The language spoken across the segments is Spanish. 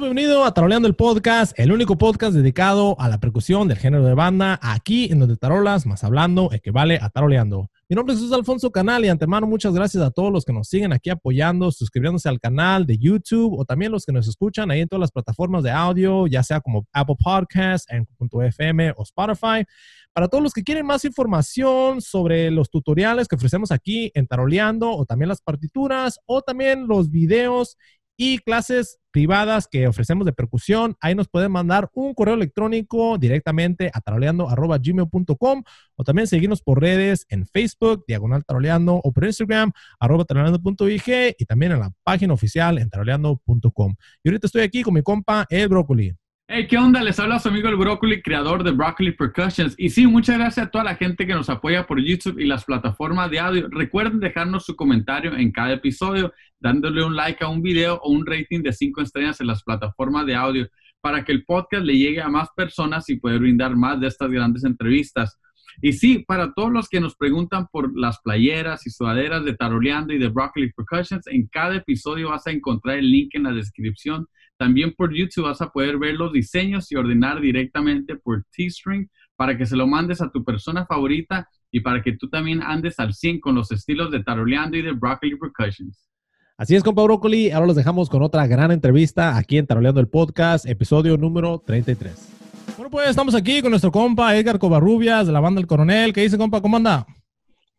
Bienvenido a Taroleando el Podcast, el único podcast dedicado a la percusión del género de banda, aquí en donde tarolas más hablando equivale a taroleando. Mi nombre es Alfonso Canal y antemano muchas gracias a todos los que nos siguen aquí apoyando, suscribiéndose al canal de YouTube o también los que nos escuchan ahí en todas las plataformas de audio, ya sea como Apple Podcasts, FM o Spotify. Para todos los que quieren más información sobre los tutoriales que ofrecemos aquí en Taroleando o también las partituras o también los videos y clases privadas que ofrecemos de percusión. Ahí nos pueden mandar un correo electrónico directamente a taroleando.gmail.com o también seguirnos por redes en Facebook, Diagonal Taroleando, o por Instagram, arroba taroleando.ig y también en la página oficial en taroleando.com. Y ahorita estoy aquí con mi compa El Brócoli. Hey, ¿qué onda? Les habla su amigo el Broccoli, creador de Broccoli Percussions. Y sí, muchas gracias a toda la gente que nos apoya por YouTube y las plataformas de audio. Recuerden dejarnos su comentario en cada episodio, dándole un like a un video o un rating de 5 estrellas en las plataformas de audio para que el podcast le llegue a más personas y poder brindar más de estas grandes entrevistas. Y sí, para todos los que nos preguntan por las playeras y sudaderas de Taroleando y de Broccoli Percussions, en cada episodio vas a encontrar el link en la descripción también por YouTube vas a poder ver los diseños y ordenar directamente por T-String para que se lo mandes a tu persona favorita y para que tú también andes al 100 con los estilos de Taroleando y de Broccoli Percussions. Así es, compa Broccoli. Ahora los dejamos con otra gran entrevista aquí en Taroleando el Podcast, episodio número 33. Bueno, pues estamos aquí con nuestro compa Edgar Covarrubias de la banda El Coronel. ¿Qué dice, compa? ¿Cómo anda?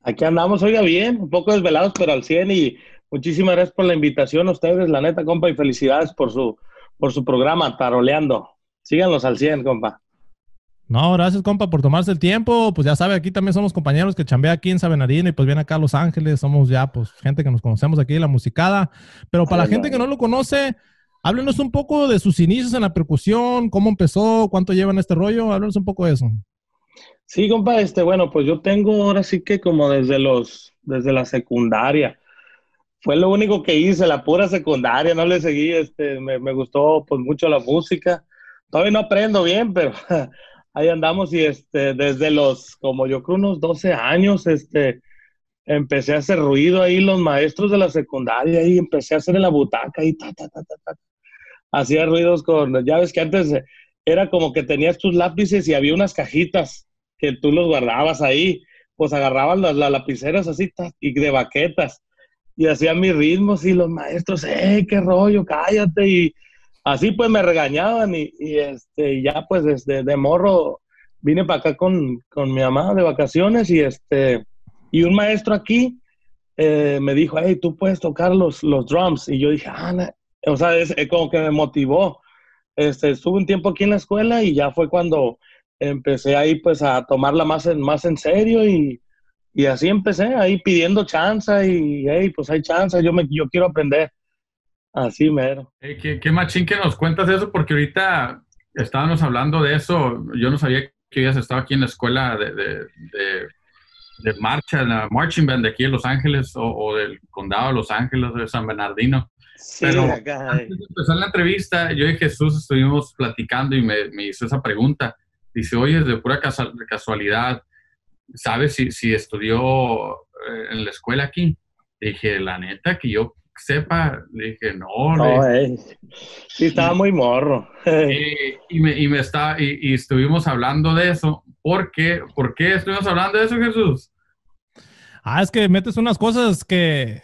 Aquí andamos, oiga, bien, un poco desvelados, pero al 100 y muchísimas gracias por la invitación a ustedes, la neta, compa, y felicidades por su por su programa, Taroleando. Síganos al 100, compa. No, gracias, compa, por tomarse el tiempo. Pues ya sabe, aquí también somos compañeros que chambea aquí en Sabenarina y pues viene acá a Los Ángeles. Somos ya, pues, gente que nos conocemos aquí de la musicada. Pero para la gente que no lo conoce, háblenos un poco de sus inicios en la percusión, cómo empezó, cuánto lleva en este rollo. Háblenos un poco de eso. Sí, compa, este, bueno, pues yo tengo ahora sí que como desde los, desde la secundaria fue lo único que hice, la pura secundaria, no le seguí, este, me, me gustó pues mucho la música. Todavía no aprendo bien, pero ahí andamos y este, desde los, como yo creo unos 12 años, este, empecé a hacer ruido ahí, los maestros de la secundaria, y empecé a hacer en la butaca y ta, ta, ta, ta, ta. Hacía ruidos con, ya ves que antes era como que tenías tus lápices y había unas cajitas que tú los guardabas ahí, pues agarraban las, las lapiceras así y de baquetas y hacía mis ritmos y los maestros, ¡eh, qué rollo, cállate! Y así pues me regañaban y, este, ya pues desde de morro vine para acá con, con, mi mamá de vacaciones y este, y un maestro aquí eh, me dijo, hey, tú puedes tocar los, los drums. Y yo dije, ah, o sea, es, como que me motivó. Este, estuve un tiempo aquí en la escuela y ya fue cuando empecé ahí pues a tomarla más en, más en serio y, y así empecé, ahí pidiendo chance y, hey, pues hay chance, yo, me, yo quiero aprender. Así mero. qué, qué machín que nos cuentas eso, porque ahorita estábamos hablando de eso. Yo no sabía que habías estado aquí en la escuela de, de, de, marcha, la marching band de aquí en Los Ángeles o, del condado de Los Ángeles de San Bernardino. Sí, Pero acá, antes de empezar la entrevista, yo y Jesús estuvimos platicando y me, me hizo esa pregunta. Dice, oye, de pura casualidad, ¿sabes si, si estudió eh, en la escuela aquí? dije, la neta, que yo sepa, le dije, no. no sí, estaba muy morro. y, me, y, me está, y, estuvimos hablando de eso. ¿Por qué? ¿Por qué estuvimos hablando de eso, Jesús? Ah, es que metes unas cosas que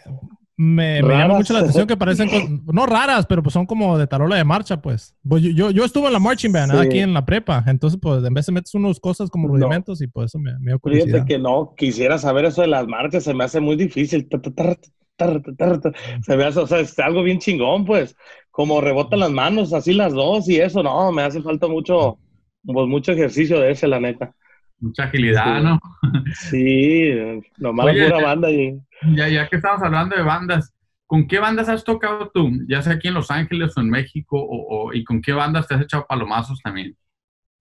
me, me, llama mucho la atención que parecen, no raras, pero pues son como de tarola de marcha, pues. pues yo, yo, estuve en la marching band aquí en la prepa, entonces pues en vez de metes unas cosas como rudimentos y por eso me, me dio Fíjate que no, quisiera saber eso de las marchas, se me hace muy difícil. Se me hace, o sea, es algo bien chingón, pues, como rebotan las manos, así las dos y eso, no, me hace falta mucho, pues mucho ejercicio de ese, la neta. Mucha agilidad, ¿no? Sí, nomás Oye, pura banda y ya, ya que estamos hablando de bandas, ¿con qué bandas has tocado tú? Ya sea aquí en Los Ángeles o en México, o, y con qué bandas te has echado palomazos también.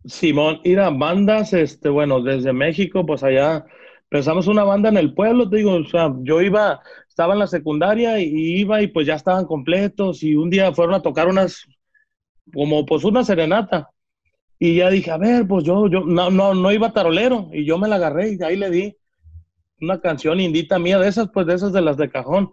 Simón, ir a bandas, este, bueno, desde México, pues allá empezamos una banda en el pueblo, te digo, o sea, yo iba, estaba en la secundaria y iba y pues ya estaban completos y un día fueron a tocar unas, como pues una serenata. Y ya dije, a ver, pues yo, yo, no, no, no iba tarolero y yo me la agarré y ahí le di una canción indita mía, de esas, pues de esas de las de cajón.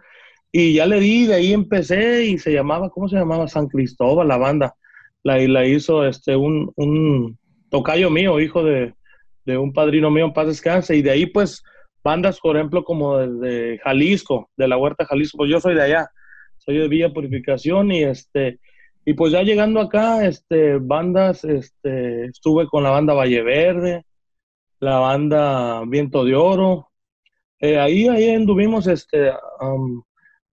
Y ya le di, de ahí empecé y se llamaba, ¿cómo se llamaba? San Cristóbal, la banda. La, la hizo este, un, un tocayo mío, hijo de, de un padrino mío en paz descanse. Y de ahí, pues, bandas, por ejemplo, como de, Jalisco, de la Huerta Jalisco. Pues yo soy de allá, soy de Villa Purificación y este. Y pues ya llegando acá, este, bandas, este, estuve con la banda Valle Verde, la banda Viento de Oro. Eh, ahí, ahí anduvimos, este,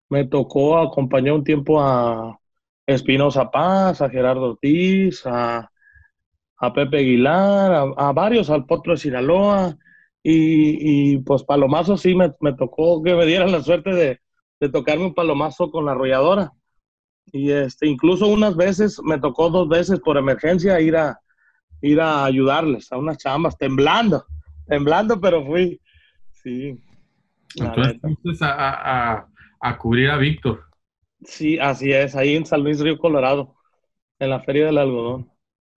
me tocó acompañar un tiempo a Espinosa Paz, a Gerardo Ortiz, a, Pepe Aguilar, a, varios, al Potro de Sinaloa. Y, y pues palomazo sí me, tocó que me dieran la suerte de, de, tocarme un palomazo con la arrolladora. Y este, incluso unas veces, me tocó dos veces por emergencia ir a, ir a ayudarles a unas chambas, temblando, temblando, pero fui, sí. Entonces, a, a, cubrir a Víctor. Sí, así es, ahí en San Luis Río Colorado, en la Feria del Algodón.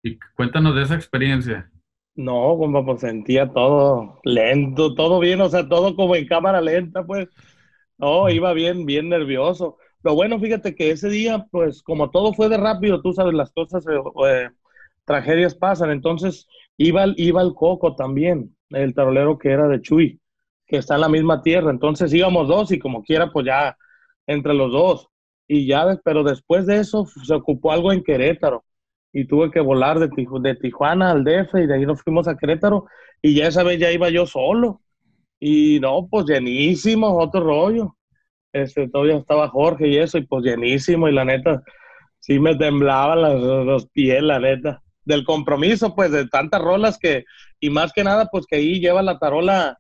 Y cuéntanos de esa experiencia. No, como pues sentía todo lento, todo bien, o sea, todo como en cámara lenta, pues. No, iba bien, bien nervioso. Lo bueno, fíjate que ese día, pues como todo fue de rápido, tú sabes, las cosas eh, eh tragedias pasan. Entonces iba, iba el Coco también, el tarolero que era de Chuy, que está en la misma tierra. Entonces íbamos dos y como quiera, pues ya entre los dos. Y ya, pero después de eso se ocupó algo en Querétaro y tuve que volar de, de Tijuana al DF y de ahí nos fuimos a Querétaro y ya esa vez ya iba yo solo. Y no, pues llenísimo, otro rollo. Este, todavía estaba Jorge y eso, y pues llenísimo, y la neta, sí me temblaban los, los pies, la neta del compromiso, pues, de tantas rolas que, y más que nada, pues, que ahí lleva la tarola,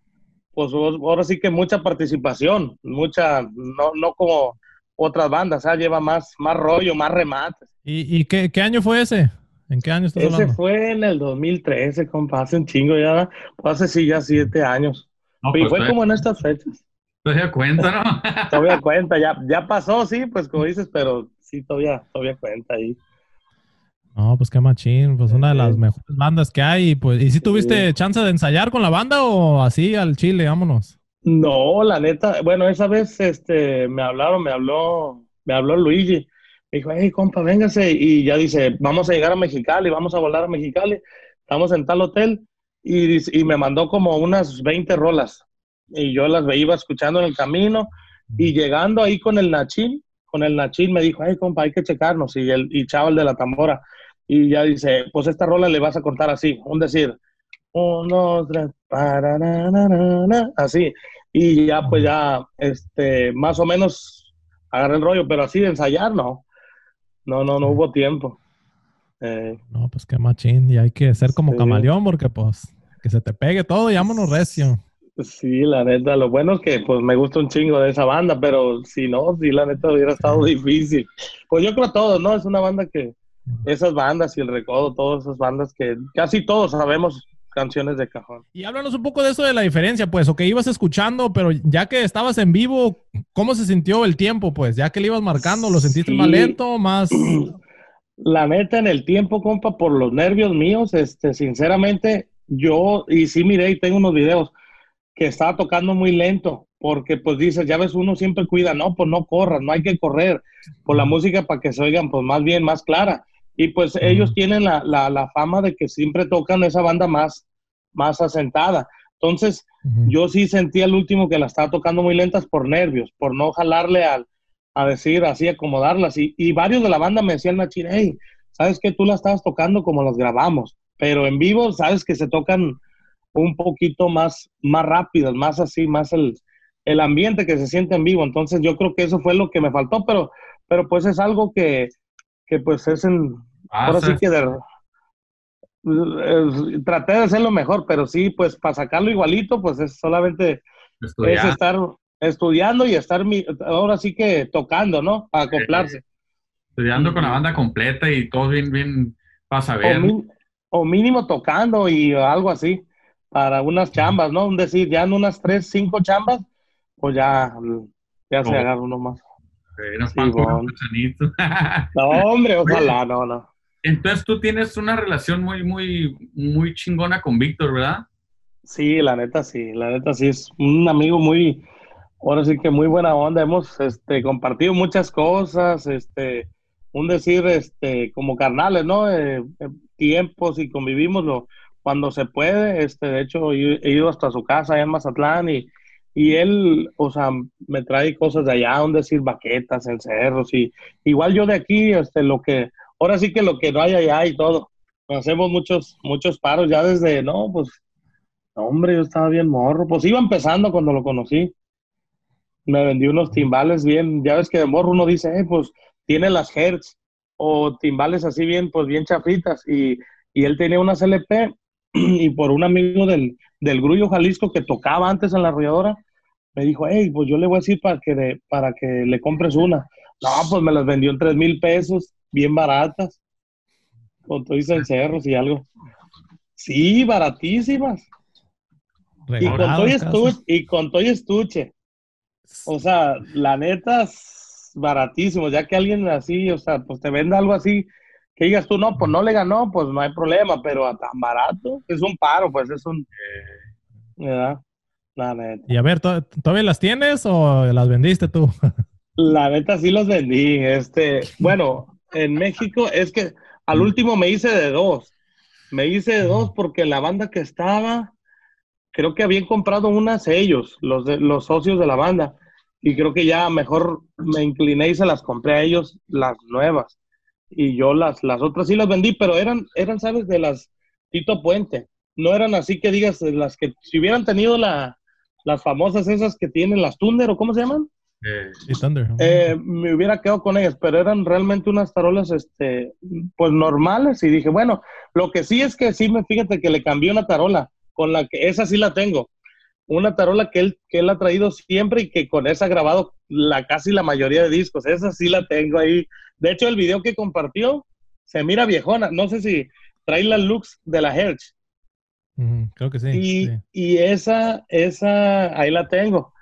pues, ahora sí que mucha participación, mucha, no, no como otras bandas, o sea, lleva más, más rollo, más remates. ¿Y, y qué, qué, año fue ese? ¿En qué año estás Ese fue en el 2013, compa, hace un chingo ya, pues hace sí ya siete años. y pues, fue como en estas fechas. Todavía cuenta, ¿no? todavía cuenta, ya, ya pasó, sí, pues como dices, pero sí, todavía, todavía cuenta ahí. No, pues qué machín, pues una de las mejores bandas que hay. Pues, ¿Y si tuviste chance de ensayar con la banda o así al chile, vámonos? No, la neta, bueno, esa vez este, me hablaron, me habló, me habló Luigi. Me dijo, hey, compa, véngase. Y ya dice, vamos a llegar a Mexicali, vamos a volar a Mexicali. Estamos en tal hotel. Y, y me mandó como unas 20 rolas. Y yo las iba escuchando en el camino. Y llegando ahí con el Nachín, con el Nachín me dijo, hey, compa, hay que checarnos. Y el y Chaval de la Tambora y ya dice, pues esta rola le vas a cortar así, un decir, uno, tres, para, así, y ya pues ya, este, más o menos agarré el rollo, pero así de ensayar, no, no, no, no hubo tiempo. Eh, no, pues qué machín, y hay que ser como camaleón porque pues que se te pegue todo y vámonos recio. Sí, la neta, lo bueno es que pues me gusta un chingo de esa banda, pero si no, sí, la neta hubiera estado difícil. Pues yo creo todo, ¿no? Es una banda que, esas bandas y el recodo, todas esas bandas que casi todos sabemos canciones de cajón. Y háblanos un poco de eso de la diferencia, pues, o que ibas escuchando, pero ya que estabas en vivo, ¿cómo se sintió el tiempo, pues? Ya que le ibas marcando, ¿lo sentiste más lento, más...? La neta, en el tiempo, compa, por los nervios míos, este, sinceramente, yo, y sí miré y tengo unos videos, que estaba tocando muy lento, porque pues dices, ya ves, uno siempre cuida, no, pues no corras, no hay que correr por la música para que se oigan pues más bien, más clara. Y pues ellos tienen la, la, la, fama de que siempre tocan esa banda más, más asentada. Entonces, yo sí sentí al último que la estaba tocando muy lentas por nervios, por no jalarle al, a decir así, acomodarlas. Y, y varios de la banda me decían, Nachir, hey, sabes que tú la estabas tocando como las grabamos, pero en vivo, sabes que se tocan un poquito más, más rápidas, más así, más el, el ambiente que se siente en vivo. Entonces, yo creo que eso fue lo que me faltó, pero, pero pues es algo que, que pues es en, Ahora sí que traté de hacerlo mejor, pero sí, pues para sacarlo igualito, pues es solamente es estar estudiando y estar ahora sí que tocando, ¿no? Para acoplarse. Estudiando con la banda completa y todo bien, bien para saber. O, mínimo tocando y algo así, para unas chambas, ¿no? Un decir, ya en unas tres, cinco chambas, pues ya, ya se agarra uno más. no, hombre, ojalá, no, no. Entonces tú tienes una relación muy, muy, muy chingona con Víctor, ¿verdad? Sí, la neta sí, la neta sí, es un amigo muy, ahora sí que muy buena onda. Hemos este, compartido muchas cosas, este, un decir, este, como carnales, ¿no? Eh, eh, tiempos y convivimos lo, cuando se puede. Este, de hecho, he ido hasta su casa allá en Mazatlán y, y él, o sea, me trae cosas de allá, un decir baquetas, cerros y igual yo de aquí, este, lo que, ahora sí que lo que no hay allá y todo. Hacemos muchos, muchos paros ya desde, no, pues, hombre, yo estaba bien morro. Pues iba empezando cuando lo conocí me vendió unos timbales bien, ya ves que de morro uno dice, eh, pues tiene las Hertz o timbales así bien, pues bien chafitas. Y, y él tenía unas LP y por un amigo del, del Grullo Jalisco que tocaba antes en la arrolladora, me dijo, hey, pues yo le voy a decir para que, para que le compres una. No, pues me las vendió en tres mil pesos, bien baratas, con todo y cerros y algo. Sí, baratísimas. Y con, estuche, y con todo estuche. O sea, la neta es baratísimo, ya que alguien así, o sea, pues te vende algo así, que digas tú, no, pues no le ganó, pues no hay problema, pero a tan barato, es un paro, pues es un... ¿verdad? La neta. Y a ver, ¿todavía las tienes o las vendiste tú? La neta sí los vendí. Este, bueno, en México es que al último me hice de dos. Me hice de dos porque la banda que estaba, creo que habían comprado unas ellos, los, de, los socios de la banda, y creo que ya mejor me incliné y se las compré a ellos, las nuevas. Y yo las, las otras sí las vendí, pero eran, eran, ¿sabes? De las Tito Puente. No eran así que digas, las que si hubieran tenido la, las famosas esas que tienen las Thunder, ¿o cómo se llaman? Eh, Thunder. Eh, me hubiera quedado con ellas, pero eran realmente unas tarolas, este, pues normales. Y dije, bueno, lo que sí es que sí me, fíjate que le cambié una tarola con la que esa sí la tengo. Una tarola que él, que él ha traído siempre y que con esa ha grabado la, casi la mayoría de discos. Esa sí la tengo ahí. De hecho, el video que compartió se mira viejona. No sé si trae la looks de la Hertz. creo que sí y, y, esa, esa, ahí la tengo.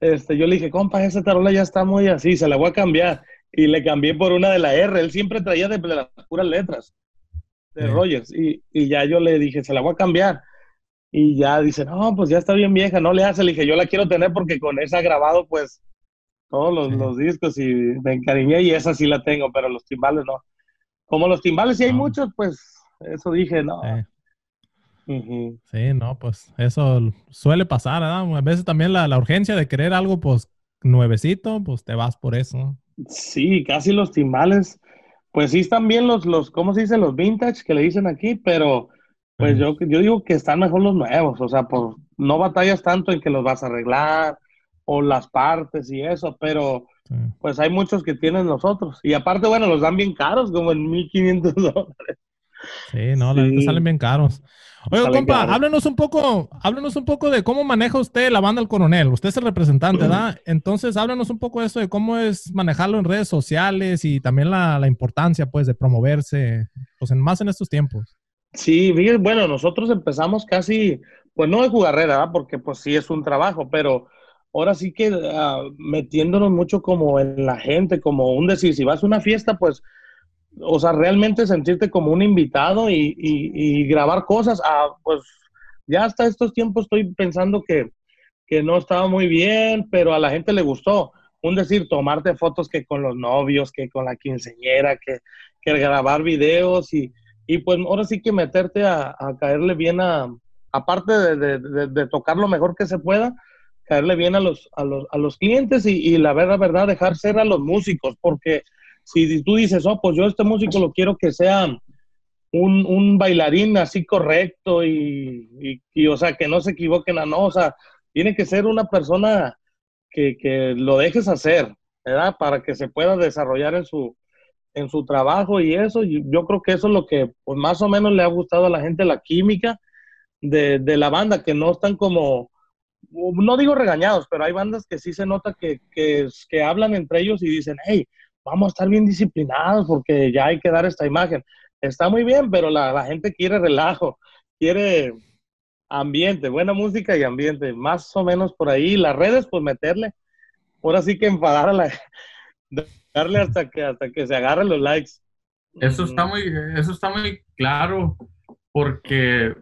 Este, yo le dije, compa, esa tarola ya está muy así, se la voy a cambiar. Y le cambié por una de la R. Él siempre traía de, las puras letras de Rogers. Y, y, ya yo le dije, se la voy a cambiar. Y ya dice, no, pues ya está bien vieja, no le hace. Le dije, yo la quiero tener porque con esa grabado, pues, todos los, los, discos y me encariñé y esa sí la tengo, pero los timbales no. Como los timbales sí hay muchos, pues, eso dije, no. Sí. no, pues eso suele pasar, ¿verdad? A veces también la, la, urgencia de querer algo, pues, nuevecito, pues te vas por eso. Sí, casi los timbales, pues sí están bien los, los, ¿cómo se dice? Los vintage que le dicen aquí, pero pues yo, yo digo que están mejor los nuevos, o sea, por, no batallas tanto en que los vas a arreglar o las partes y eso, pero pues hay muchos que tienen nosotros. Y aparte, bueno, los dan bien caros, como en 1500 dólares. Sí, no, salen bien caros. Oye, compa, háblenos un poco, háblenos un poco de cómo maneja usted la banda El Coronel. Usted es el representante, ¿verdad? Entonces, háblenos un poco de eso, de cómo es manejarlo en redes sociales y también la, la importancia, pues, de promoverse, pues, en, más en estos tiempos. Sí, bueno, nosotros empezamos casi, pues no de jugarrera, porque pues sí es un trabajo, pero ahora sí que uh, metiéndonos mucho como en la gente, como un decir, si vas a una fiesta, pues, o sea, realmente sentirte como un invitado y, y, grabar cosas, uh, pues ya hasta estos tiempos estoy pensando que, que no estaba muy bien, pero a la gente le gustó. Un decir, tomarte fotos que con los novios, que con la quinceñera, que, que grabar videos y y pues ahora sí que meterte a, caerle bien a, aparte de, de, tocar lo mejor que se pueda, caerle bien a los, a los, a los clientes y, la verdad, verdad, dejar ser a los músicos, porque si tú dices, oh, pues yo este músico lo quiero que sea un, un bailarín así correcto y, y, o sea, que no se equivoquen a no, o sea, tiene que ser una persona que, que lo dejes hacer, ¿verdad? Para que se pueda desarrollar en su, en su trabajo y eso, yo creo que eso es lo que pues, más o menos le ha gustado a la gente, la química de, la banda, que no están como, no digo regañados, pero hay bandas que sí se nota que, que, hablan entre ellos y dicen, hey, vamos a estar bien disciplinados porque ya hay que dar esta imagen. Está muy bien, pero la, la gente quiere relajo, quiere ambiente, buena música y ambiente, más o menos por ahí. Las redes, pues meterle, ahora sí que enfadar a la, darle hasta que, hasta que se agarren los likes. Eso está muy, eso está muy claro, porque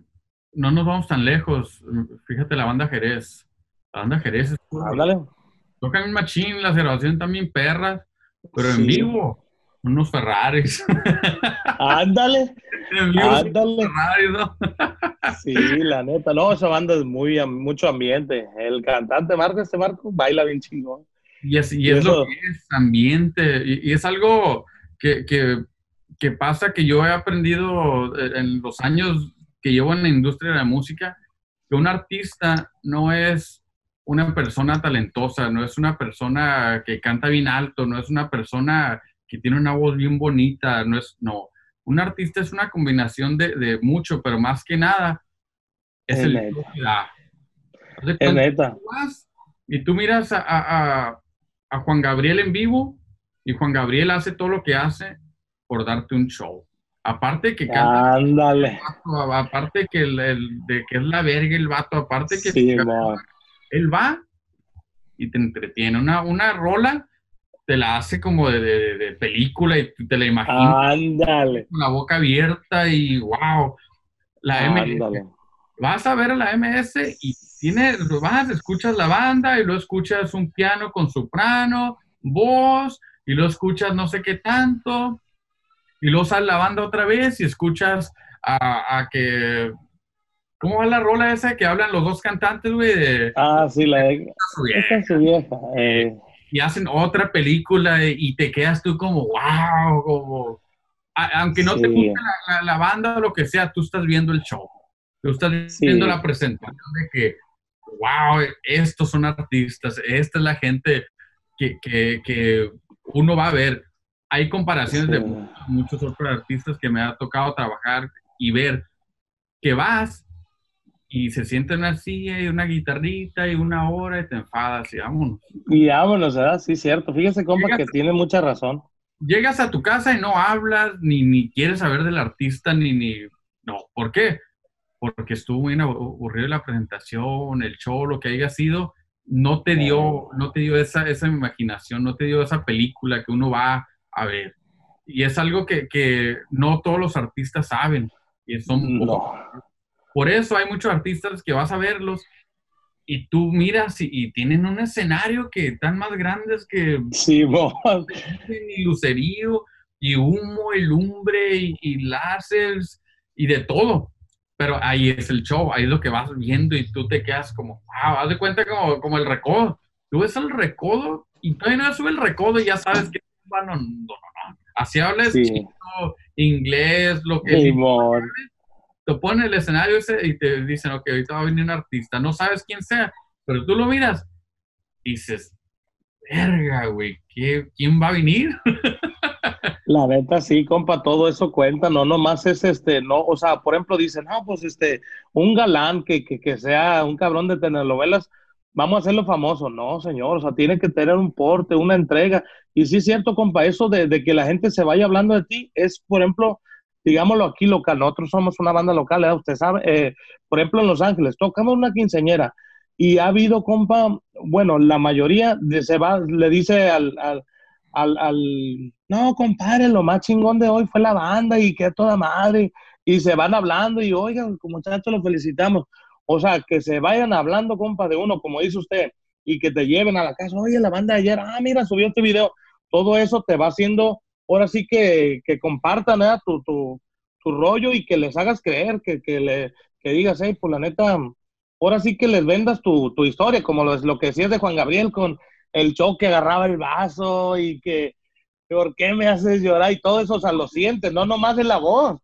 no nos vamos tan lejos. Fíjate la banda Jerez. La banda Jerez es Tocan el machín, las grabaciones también perras, pero en vivo, unos Ferraris. Ándale. en vivo, Ándale. Ferraris, ¿no? Sí, la neta. No, esa banda es muy, mucho ambiente. El cantante Marco, este Marco, baila bien chingón. Y es, y es lo que es ambiente. Y, y es algo que, que, que pasa que yo he aprendido eh, en los años que llevo en la industria de la música, que un artista no es una persona talentosa, no es una persona que canta bien alto, no es una persona que tiene una voz bien bonita, no es, no. Un artista es una combinación de, de mucho, pero más que nada es Es el neta. show que da. Haz de Es cuenta neta. tú vas y tú miras a, a- a- a Juan Gabriel en vivo y Juan Gabriel hace todo lo que hace por darte un show. Aparte que canta, Ándale. vato, aparte que, el, el- de que es la verga el vato, aparte que Sí, él va y te entretiene. Una, una rola te la hace como de, de- de película y te la imaginas Ándale. con la boca abierta y wow. La MS vas a ver a la MS y tiene, vas, escuchas la banda y luego escuchas un piano con soprano, voz, y luego escuchas no sé qué tanto, y luego sale la banda otra vez y escuchas a, a que... ¿Cómo va la rola esa que hablan los dos cantantes, güey? de- Ah, sí, la de... su vieja? Su vieja. Eh, y hacen otra película y- te quedas tú como, wow, como... a- aunque no te guste la, la- la banda o lo que sea, tú estás viendo el show. Tú estás Sí. viendo la presentación de que, wow, estos son artistas, esta es la gente que, que- que uno va a ver. Hay comparaciones de Sí. muchos, muchos otros artistas que me ha tocado trabajar y ver que vas y se sienta en una silla y una guitarrita y una hora y te enfadas y vámonos. Y vámonos, ¿verdad? Sí, cierto. Fíjese, compa, que tiene mucha razón. llegas a tu casa y no hablas, ni, ni quieres saber del artista, ni, ni, no, ¿por qué? Porque estuvo bien abu- aburrido la presentación, el show, lo que haya sido, no te dio, no te dio esa, esa imaginación, no te dio esa película que uno va a ver. Y es algo que, que no todos los artistas saben. Y son No. por eso hay muchos artistas que vas a verlos y tú miras y, y tienen un escenario que están más grandes que Sí, mo. y lucerío y humo y lumbre y, y láseres y de todo. Pero ahí es el show, ahí es lo que vas viendo y tú te quedas como, wow, haz de cuenta como, como el recodo. Tú ves el recodo y todavía no sube el recodo y ya sabes que no, no, no. Así hablas Sí. chino, inglés, lo que Sí, te ponen el escenario ese y te dicen, ok, ahorita va a venir un artista, no sabes quién sea, pero tú lo miras y dices, verga, güey, ¿qué- ¿quién va a venir? La neta, sí, compa, todo eso cuenta, no nomás es este, no, o sea, por ejemplo, dicen, no, pues este, un galán que, que, que sea un cabrón de telenovelas, vamos a hacerlo famoso. No, señor, o sea, tiene que tener un porte, una entrega. Y sí es cierto, compa, eso de, que la gente se vaya hablando de ti es, por ejemplo, digámoslo aquí local, nosotros somos una banda local, ¿eh? usted sabe, eh, por ejemplo, en Los Ángeles, tocamos una quinceñera y ha habido, compa, bueno, la mayoría de, se va, le dice al, al, al, no, compadre, lo más chingón de hoy fue la banda y que toda madre, y se van hablando y, oigan, muchachos, los felicitamos. O sea, que se vayan hablando, compa, de uno, como dice usted, y que te lleven a la casa, oye, la banda de ayer, ah, mira, subió este video. Todo eso te va haciendo, ahora sí que, que compartan ¿eh? tu, tu, tu rollo y que les hagas creer, que, que, le, que digas, hey, pues la neta, ahora sí que les vendas tu, tu historia, como lo, lo que decías de Juan Gabriel con el show que agarraba el vaso y que, ¿por qué me haces llorar? Y todo eso, o sea, lo sientes, no nomás en la voz.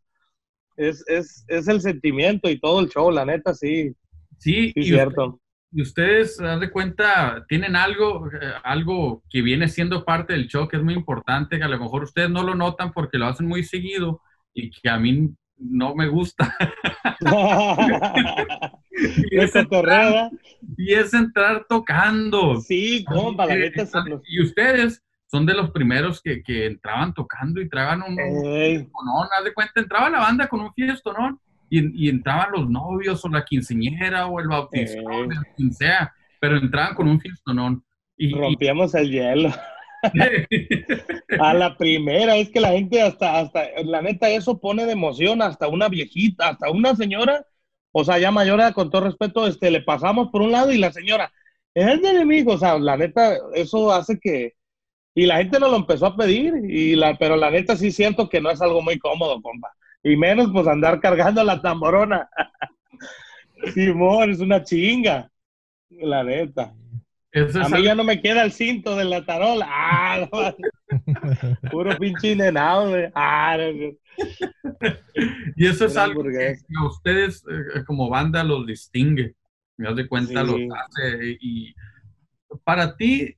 Es, es, es el sentimiento y todo el show, la neta, sí. Sí, Sí, y, cierto. y ustedes, haz de cuenta, tienen algo, eh, algo que viene siendo parte del show que es muy importante, que a lo mejor ustedes no lo notan porque lo hacen muy seguido y que a mí no me gusta. y, es entrar, y es entrar tocando. Sí, compa, la neta nos- Y ustedes son de los primeros que, que entraban tocando y traían un, fiestonón, haz de cuenta, entraba la banda con un fiestonón y, y entraban los novios o la quinceñera o el el quien sea, pero entraban con un fiestonón. Y, y- rompíamos el hielo. A la primera, es que la gente hasta, hasta, la neta, eso pone de emoción hasta una viejita, hasta una señora, o sea, ya mayor, con todo respeto, este, le pasamos por un lado y la señora, es de enemigo, o sea, la neta, eso hace que, y la gente no lo empezó a pedir, y la, pero la neta sí siento que no es algo muy cómodo, compa, y menos pues andar cargando la tamborona. Simón, es una chinga, la neta. a mí ya no me queda el cinto de la tarola. Ah, Puro pinche inenado. Ah, y eso es algo que a ustedes eh, como banda los distingue. Me das de cuenta, los hace. Y para ti,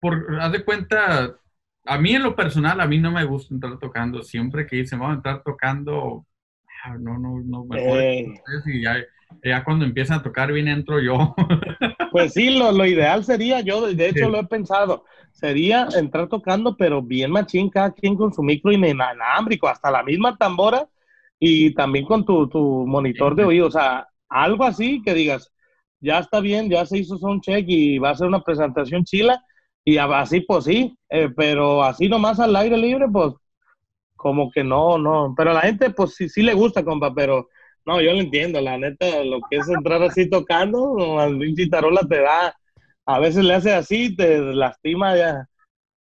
por, haz de cuenta, a mí en lo personal, a mí no me gusta entrar tocando. Siempre que dicen, vamos a entrar tocando, ah, no, no, no, mejor. Y ya, ya, cuando empiezan a tocar bien entro yo. Pues sí, lo, lo ideal sería, yo de hecho lo he pensado, sería entrar tocando, pero bien machín, cada quien con su micro inalámbrico, hasta la misma tambora y también con tu, tu monitor de oído, o sea, algo así que digas, ya está bien, ya se hizo un check y va a ser una presentación chila, y así pues sí, eh, pero así nomás al aire libre, pues como que no, no, pero a la gente pues sí, sí le gusta, compa, pero no, yo lo entiendo, la neta, lo que es entrar así tocando, al pinche tarola te da, a veces le hace así, te lastima ya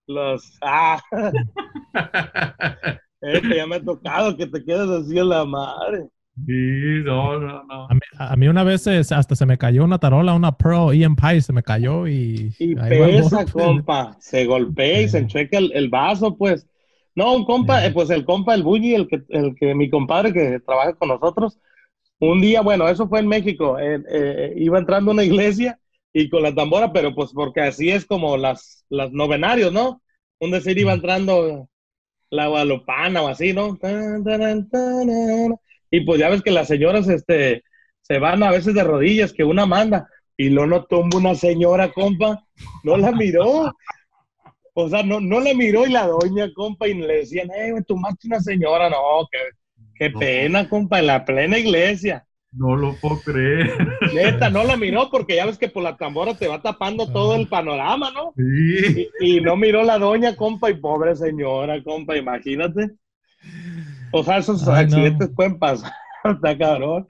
los, ah, este ya me ha tocado que te quedes así en la madre. Sí, no, no, no. A mí, una vez hasta se me cayó una tarola, una Pro EM Pie, se me cayó y... Y pesa, compa. Se golpea y se enchueca el, vaso, pues. No, un compa, eh, pues el compa, el Bully, el que, el que mi compadre que trabaja con nosotros, un día, bueno, eso fue en México, eh, eh, iba entrando a una iglesia y con la tambora, pero pues porque así es como las, las novenarios, ¿no? Un decir iba entrando la guadalupana o así, ¿no? Y pues ya ves que las señoras este, se van a veces de rodillas, que una manda, y luego no tumba una señora, compa, no la miró. O sea, no, no la miró y la doña, compa, y le decían, eh, tomaste una señora, no, qué, qué pena, compa, en la plena iglesia. No lo puedo creer. Neta, no la miró porque ya ves que por la tambora te va tapando todo el panorama, ¿no? Sí. Y, y, no miró la doña, compa, y pobre señora, compa, imagínate. O sea, esos accidentes pueden pasar, está cabrón.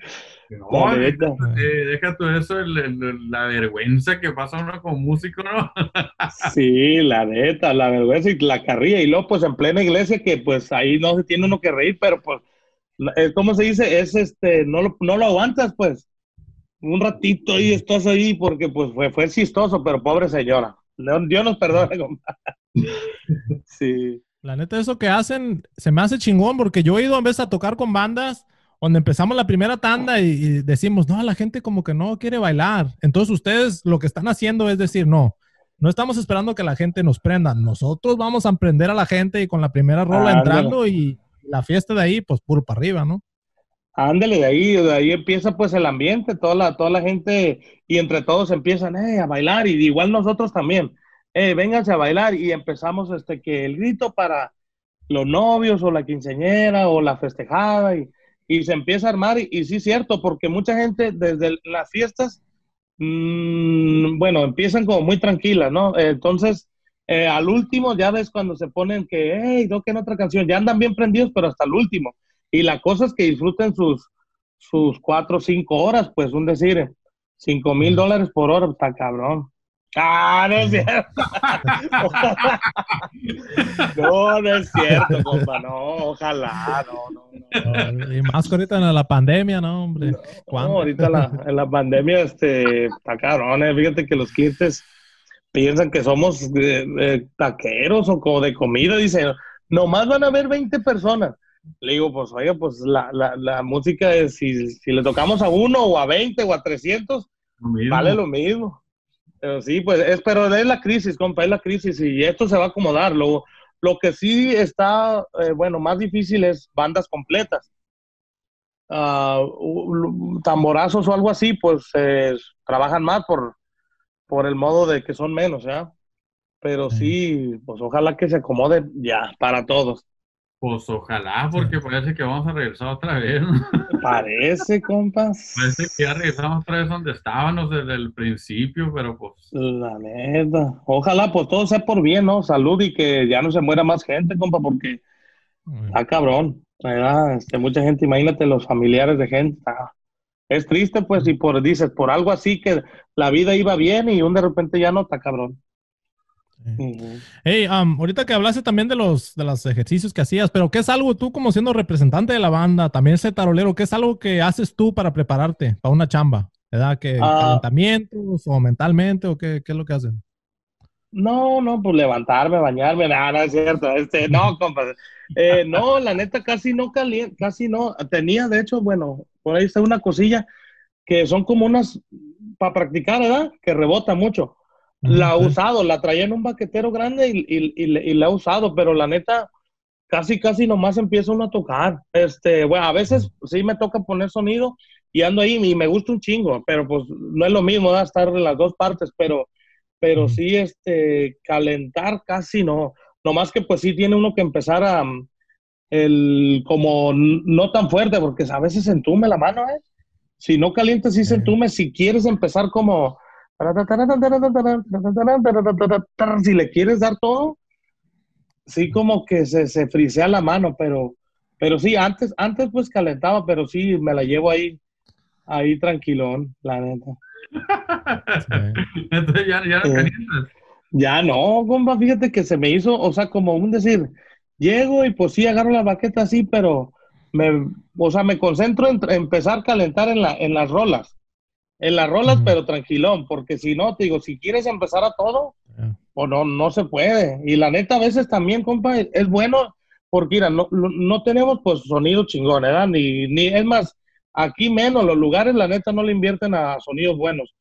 No, deja, tú eso, la vergüenza que pasa uno como músico, ¿no? sí, la neta, la vergüenza y la carrilla. Y luego, pues en plena iglesia, que pues ahí no se tiene uno que reír, pero pues, ¿cómo se dice? Es este, no lo, no lo aguantas, pues. Un ratito ahí estás ahí porque pues fue, fue chistoso, pero pobre señora. Dios nos perdone, sí. La neta, eso que hacen se me hace chingón porque yo he ido a veces a tocar con bandas donde empezamos la primera tanda y, decimos, no, la gente como que no quiere bailar. Entonces ustedes lo que están haciendo es decir, no, no estamos esperando que la gente nos prenda. Nosotros vamos a emprender a la gente y con la primera rola entrando y la fiesta de ahí, pues puro para arriba, ¿no? Ándale, de ahí, de ahí empieza pues el ambiente, toda la, toda la gente y entre todos empiezan eh, a bailar y igual nosotros también eh, vénganse a bailar y empezamos este, que el grito para los novios o la quinceñera o la festejada y, y se empieza a armar y, sí es cierto, porque mucha gente desde las fiestas, mmm, bueno, empiezan como muy tranquilas, ¿no? Entonces, eh, al último ya ves cuando se ponen que, hey, toquen otra canción, ya andan bien prendidos, pero hasta el último. Y la cosa es que disfruten sus, sus cuatro o cinco horas, pues un decir, cinco mil dólares por hora, está cabrón. Ah, no es cierto. no, no es cierto, compa, no, ojalá, no, no, no. Y más ahorita en la pandemia, ¿no, hombre? No, ahorita la, en la pandemia, este, está cabrón, eh. fíjate que los clientes piensan que somos eh, eh, taqueros o como de comida, dicen, nomás van a haber 20 personas. Le digo, pues, oiga, pues la, la, la música es, si, si le tocamos a uno o a 20 o a 300, vale lo mismo. Pero sí, pues es, pero es la crisis, compa, es la crisis y esto se va a acomodar. Lo, lo que sí está, eh, bueno, más difícil es bandas completas. Uh, tamborazos o algo así, pues eh, trabajan más por, por el modo de que son menos, ¿ya? Pero sí, pues ojalá que se acomode ya para todos. Pues ojalá, porque parece que vamos a regresar otra vez. Parece, compas. Parece que ya regresamos otra vez donde estábamos desde el principio, pero pues. La neta. Ojalá, pues todo sea por bien, ¿no? Salud y que ya no se muera más gente, compa, porque está cabrón. ¿verdad? Este, mucha gente, imagínate los familiares de gente, está, es triste, pues, y por, dices, por algo así que la vida iba bien y un de repente ya no está cabrón. Hey, um, ahorita que hablaste también de los, de los ejercicios que hacías, pero ¿qué es algo tú como siendo representante de la banda, también ese tarolero, qué es algo que haces tú para prepararte para una chamba? ¿Verdad? ¿Que Ah. calentamientos o mentalmente o qué, qué es lo que hacen? No, no, pues levantarme, bañarme, nada, no es cierto. Este, no, compa. Eh, no, la neta casi no caliente, casi no. Tenía, de hecho, bueno, por ahí está una cosilla que son como unas para practicar, ¿verdad? Que rebota mucho. La sí. usado, la traía en un baquetero grande y, y, y, y la he usado, pero la neta, casi, casi nomás empieza uno a tocar. Este, bueno, a veces sí me toca poner sonido y ando ahí y me gusta un chingo, pero pues no es lo mismo, ¿verdad? Estar en las dos partes, pero, pero sí, este, calentar casi no. Nomás que pues sí tiene uno que empezar a, el, como no tan fuerte, porque a veces se entume la mano, ¿eh? Si no calientas, sí se entume. Si quieres empezar como, si le quieres dar todo, sí como que se, se frisea la mano, pero, pero sí, antes, antes pues calentaba, pero sí me la llevo ahí, ahí tranquilón, la neta. Entonces ya, ya no Eh. Ya no, compa, fíjate que se me hizo, o sea, como un decir, llego y pues sí agarro la baqueta así, pero me, o sea, me concentro en empezar a calentar en, la, en las rolas, en las rolas, pero tranquilón, porque si no, te digo, si quieres empezar a todo, o no, no se puede. Y la neta, a veces también, compa, es bueno, porque mira, no, no- tenemos pues sonido chingón, ¿verdad? Ni, ni, es más, aquí menos, los lugares, la neta, no le invierten a sonidos buenos.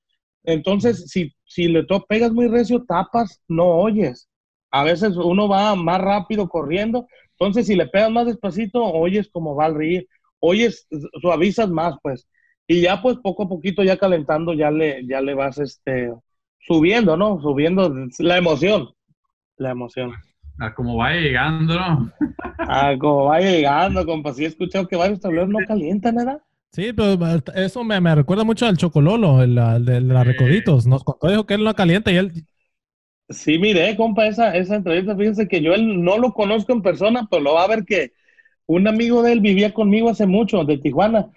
Entonces, si, si le pegas muy recio, tapas, no oyes. A veces uno va más rápido corriendo, entonces si le pegas más despacito, oyes como va al río, oyes, suavizas más, pues. Y ya pues poco a poquito, ya calentando, ya le, ya le vas, este, subiendo, ¿no? Subiendo la emoción, la emoción. A como vaya llegando, ¿no? Ah, como vaya llegando, compa, sí he escuchado que varios tableros no calientan, ¿verdad? Sí, pero eso me, me recuerda mucho al Chocololo, el, el de Sí. Recoditos. Nos contó, dijo que él no calienta y él... Sí, mire, compa, esa, esa entrevista, fíjense que yo él no lo conozco en persona, pero lo va a ver que un amigo de él vivía conmigo hace mucho, de Tijuana,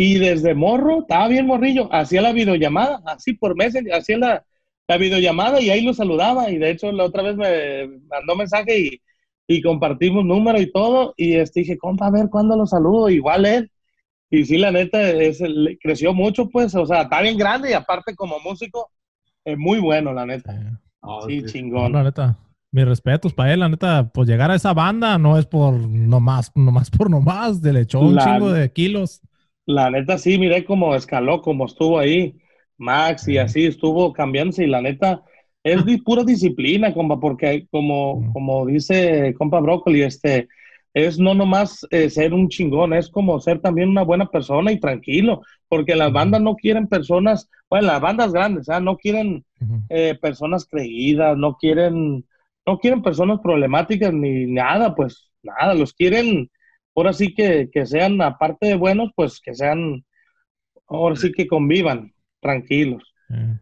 y desde morro, estaba bien morrillo, hacía la videollamada, así por meses, hacía la, la videollamada y ahí lo saludaba, y de hecho la otra vez me mandó mensaje y, y compartimos número y todo, y este, dije, compa, a ver cuándo lo saludo, igual él, y sí, la neta, es, creció mucho, pues, o sea, está bien grande y aparte como músico, es muy bueno, la neta, No, sí, chingón. no, la neta, mis respetos para él, la neta, pues llegar a esa banda no es por nomás, nomás por nomás, le echó un La- chingo de kilos. La neta sí, miré cómo escaló, cómo estuvo ahí Max y Sí. así estuvo cambiándose y la neta es pura disciplina, compa, porque como, como dice compa Brócoli, este, es no nomás eh, ser un chingón, es como ser también una buena persona y tranquilo, porque las bandas no quieren personas, bueno, las bandas grandes, ¿ah? no quieren eh, personas creídas, no quieren, no quieren personas problemáticas ni nada, pues nada, los quieren, ahora sí que, que sean, aparte de buenos, pues que sean, ahora sí que convivan, tranquilos. Eh,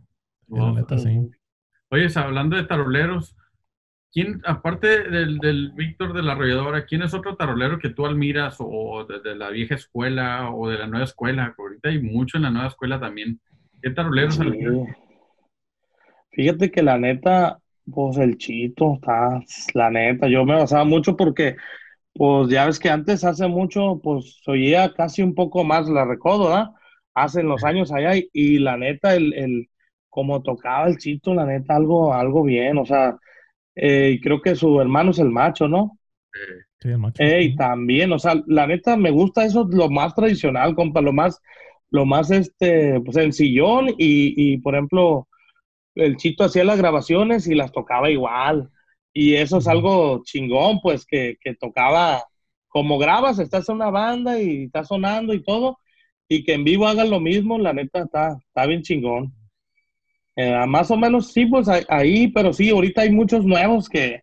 la Wow. neta, sí. Oye, hablando de taroleros, ¿quién, aparte del, del Víctor de la Arrolladora, quién es otro tarolero que tú admiras o de, de la vieja escuela o de la nueva escuela? Ahorita hay mucho en la nueva escuela también. ¿Qué taroleros Sí. admiras? Fíjate que la neta, pues el chito, está, la neta, yo me basaba mucho porque, pues ya ves que antes, hace mucho, pues oía casi un poco más la recodo, ¿verdad? Hace los años allá, y, y la neta, el, el, como tocaba el chito, la neta, algo, algo bien, o sea, eh, y creo que su hermano es el macho, ¿no? Eh, Sí, el macho. Ey, Ujú. también, o sea, la neta me gusta eso, lo más tradicional, compa, lo más, lo más, este, pues sencillón y, y, por ejemplo, el Chito hacía las grabaciones y las tocaba igual. Y eso es algo chingón, pues, que, que tocaba, como grabas, estás en una banda y está sonando y todo, y que en vivo hagan lo mismo, la neta está, está bien chingón. Eh, más o menos sí, pues ahí- pero sí, ahorita hay muchos nuevos que,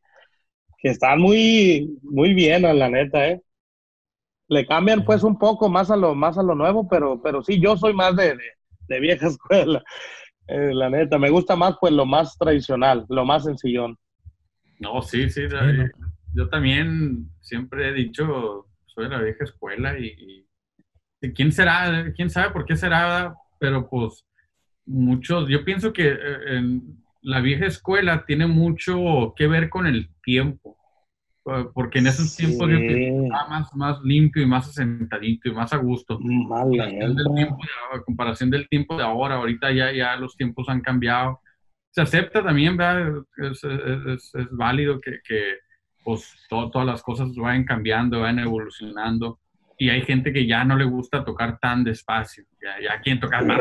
que están muy, muy bien, la neta, ¿eh? Le cambian pues un poco más a lo, más a lo nuevo, pero, pero sí, yo soy más de, de, de vieja escuela, eh, la neta. Me gusta más pues lo más tradicional, lo más sencillón. No, sí, sí. Yo también siempre he dicho, soy de la vieja escuela y, y quién será, quién sabe por qué será, pero pues muchos, yo pienso que eh, en la vieja escuela tiene mucho que ver con el tiempo, porque en esos tiempos yo estaba más, más limpio y más asentadito y más a gusto. a comparación del tiempo de ahora, ahorita ya, ya los tiempos han cambiado. Se acepta también, ¿verdad? Es, es, es válido que, que pues, todas las cosas vayan cambiando, vayan evolucionando y hay gente que ya no le gusta tocar tan despacio, ya, ya quieren tocar más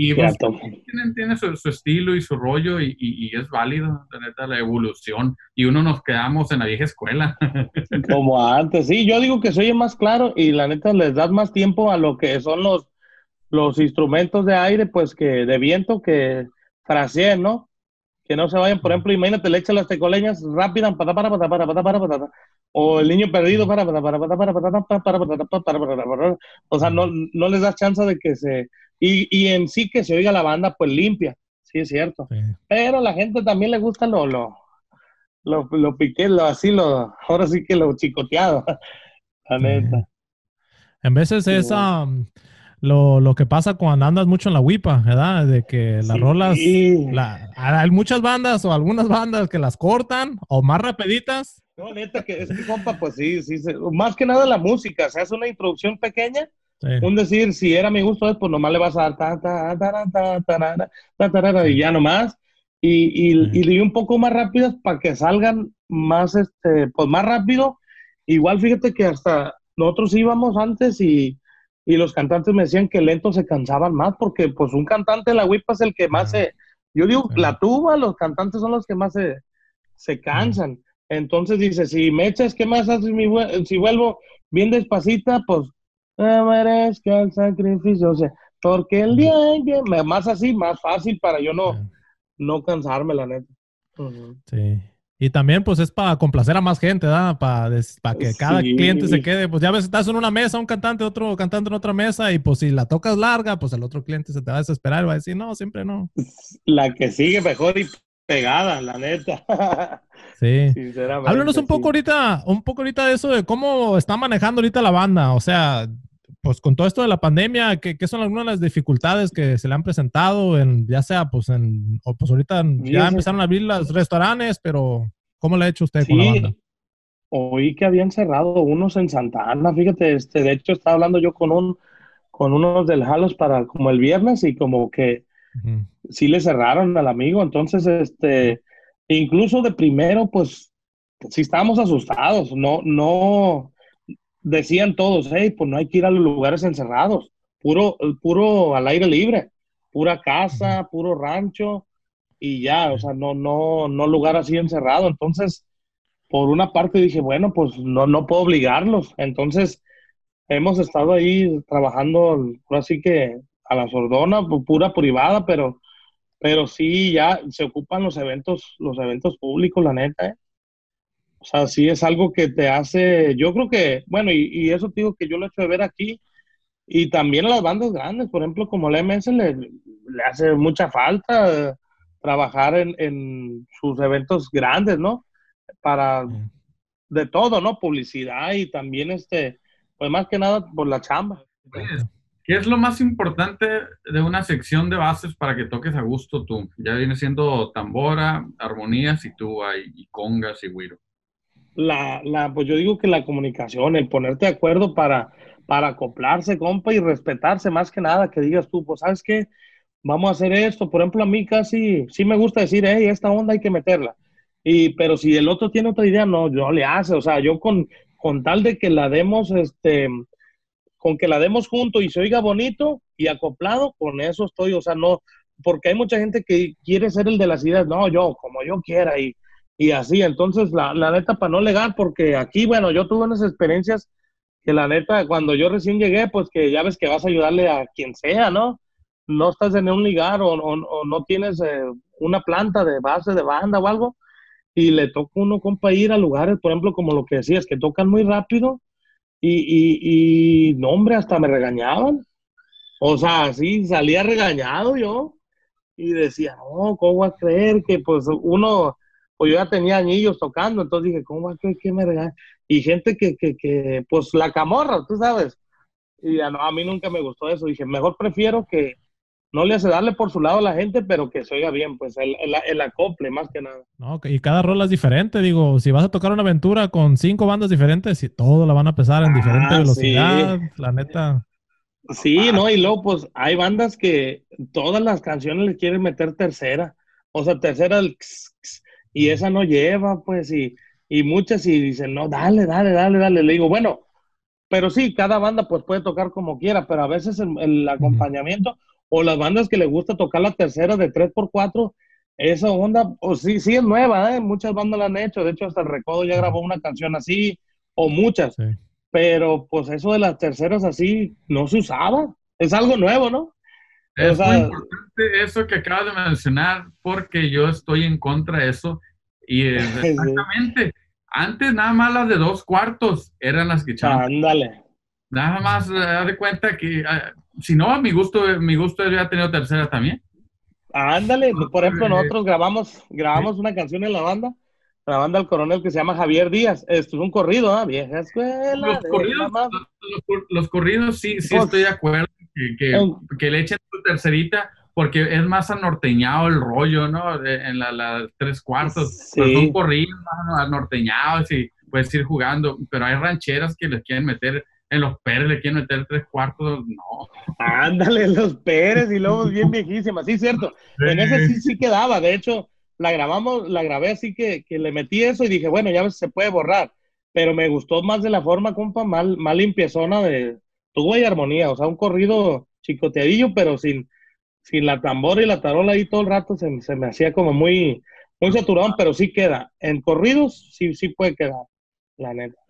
y pues, tiene, su, estilo y su rollo y, y, es válido, la neta, la evolución. Y uno nos quedamos en la vieja escuela. Como antes, sí, yo digo que se oye más claro y la neta les das más tiempo a lo que son los, los instrumentos de aire, pues que de viento que fraseen, ¿no? Que no se vayan, por ejemplo, imagínate, le echas las tecoleñas rápidas, para, para, para, para, para, para, para, o el niño perdido, para, para, para, para, para, para, para, para, para, para, para, o sea, no, no les das chance de que se y, y, en sí que se oiga la banda pues limpia, sí es cierto. Pero a la gente también le gusta lo, lo, lo, lo piqué, lo así, lo, ahora sí que lo chicoteado, la neta. En veces es um, lo, lo, que pasa cuando andas mucho en la huipa, ¿verdad? De que las rolas, la, hay muchas bandas o algunas bandas que las cortan o más rapiditas. No, neta, que es que compa, pues sí, sí, más que nada la música, se hace una introducción pequeña un decir, si era mi gusto, pues nomás le vas a dar ta, ta, ta, y ya nomás. Y, y, y, un poco más rápidas para que salgan más, este, pues más rápido. Igual fíjate que hasta nosotros íbamos antes y, y los cantantes me decían que lento se cansaban más porque pues un cantante de la WIPA es el que más se, yo digo, la tuba, los cantantes son los que más se, se cansan. Entonces dice, si me echas, ¿qué más haces mi, si vuelvo bien despacita? Pues me merezca el sacrificio, o sea, porque el día que más así, más fácil para yo no, no cansarme, la neta. Sí. Y también, pues, es para complacer a más gente, ¿verdad? Para, para que cada cliente se quede. Pues ya ves, estás en una mesa, un cantante, otro cantante en otra mesa, y pues si la tocas larga, pues el otro cliente se te va a desesperar y va a decir, no, siempre no. La que sigue mejor y pegada, la neta. Sí. Háblanos un poco ahorita, un poco ahorita de eso de cómo está manejando ahorita la banda. O sea, pues con todo esto de la pandemia, ¿qué, son algunas de las dificultades que se le han presentado? En, ya sea, pues, en, o pues ahorita ya empezaron a abrir los restaurantes, pero ¿cómo le ha hecho usted con la banda? Oí que habían cerrado unos en Santa Ana, fíjate, este, de hecho estaba hablando yo con un, con unos del Halos para como el viernes y como que sí le cerraron al amigo, entonces, este, incluso de primero, pues, sí estábamos asustados, no, no, decían todos, hey, pues no hay que ir a los lugares encerrados, puro, puro al aire libre, pura casa, puro rancho y ya, o sea, no, no, no lugar así encerrado. Entonces, por una parte dije, bueno, pues no, no puedo obligarlos. Entonces, hemos estado ahí trabajando, así que a la sordona, pura privada, pero, pero sí, ya se ocupan los eventos, los eventos públicos, la neta, ¿eh? O sea, sí es algo que te hace, yo creo que, bueno, y, eso digo que yo lo he hecho de ver aquí, y también a las bandas grandes, por ejemplo, como la MS le, le hace mucha falta trabajar en, en, sus eventos grandes, ¿no? Para de todo, ¿no? Publicidad y también, este, pues más que nada por la chamba. ¿Qué es lo más importante de una sección de bases para que toques a gusto tú? Ya viene siendo tambora, armonías y tú y congas y güiro la, la, pues yo digo que la comunicación, el ponerte de acuerdo para, para acoplarse, compa, y respetarse más que nada, que digas tú, pues, ¿sabes qué? Vamos a hacer esto. Por ejemplo, a mí casi, sí me gusta decir, hey, esta onda hay que meterla. Y, pero si el otro tiene otra idea, no, no le hace. O sea, yo con, con tal de que la demos, este, con que la demos junto y se oiga bonito y acoplado, con eso estoy, o sea, no, porque hay mucha gente que quiere ser el de las ideas, no, yo, como yo quiera, y, y así, entonces la, la neta para no legar, porque aquí, bueno, yo tuve unas experiencias que la neta, cuando yo recién llegué, pues que ya ves que vas a ayudarle a quien sea, ¿no? No estás en un ligar o, o, no tienes eh, una planta de base de banda o algo, y le toca uno, compa, ir a lugares, por ejemplo, como lo que decías, que tocan muy rápido, y, y, y no, hombre, hasta me regañaban. O sea, sí, salía regañado yo, y decía, no, ¿cómo voy a creer que pues uno pues yo ya tenía anillos tocando, entonces dije, ¿cómo es que, me regalan? Y gente que, que, que, pues la camorra, tú sabes, Y a, no, a mí nunca me gustó eso. Dije, mejor prefiero que no le hace darle por su lado a la gente, pero que se oiga bien, pues el, el, acople más que nada. No, y cada rola es diferente, digo, si vas a tocar una aventura con cinco bandas diferentes, y todo la van a pesar en diferente ah, velocidad, la neta. Sí, no, y luego pues hay bandas que todas las canciones le quieren meter tercera, o sea, tercera y esa no lleva, pues, y, y muchas y dicen, no, dale, dale, dale, dale. Le digo, bueno, pero sí, cada banda pues puede tocar como quiera, pero a veces el, acompañamiento o las bandas que le gusta tocar la tercera de 3x4, esa onda, o sí, sí es nueva, ¿eh? muchas bandas la han hecho, de hecho hasta el Recodo ya grabó una canción así, o muchas, pero pues eso de las terceras así no se usaba, es algo nuevo, ¿no? Es muy importante eso que acabas de mencionar, porque yo estoy en contra de eso, y exactamente, antes nada más las de dos cuartos eran las que echaban. Ándale. Nada más, haz de cuenta que, ah, si no, mi gusto, mi gusto había tenido tercera también. Ándale, por ejemplo, nosotros grabamos, grabamos una canción en la banda, la banda del coronel que se llama Javier Díaz. Esto es un corrido, ¿ah? Vieja escuela. Los corridos, los, corridos sí, sí pues, estoy de acuerdo que, que, le echen tu tercerita, porque es más anorteñado el rollo, ¿no? en las tres cuartos. Sí. Pues son corridos, anorteñados y puedes ir jugando, pero hay rancheras que les quieren meter en los Pérez le quieren meter tres cuartos, no. Ándale, los Pérez y luego bien viejísimas, sí, cierto. En ese sí, sí quedaba, de hecho, la grabamos, la grabé así que, que le metí eso y dije, bueno, ya se puede borrar, pero me gustó más de la forma, compa, mal, mal limpiezona de, tuvo y armonía, o sea, un corrido chicoteadillo, pero sin, sin la tambora y la tarola ahí todo el rato se, se me hacía como muy, muy saturado, pero sí queda. En corridos sí, sí puede quedar, la neta.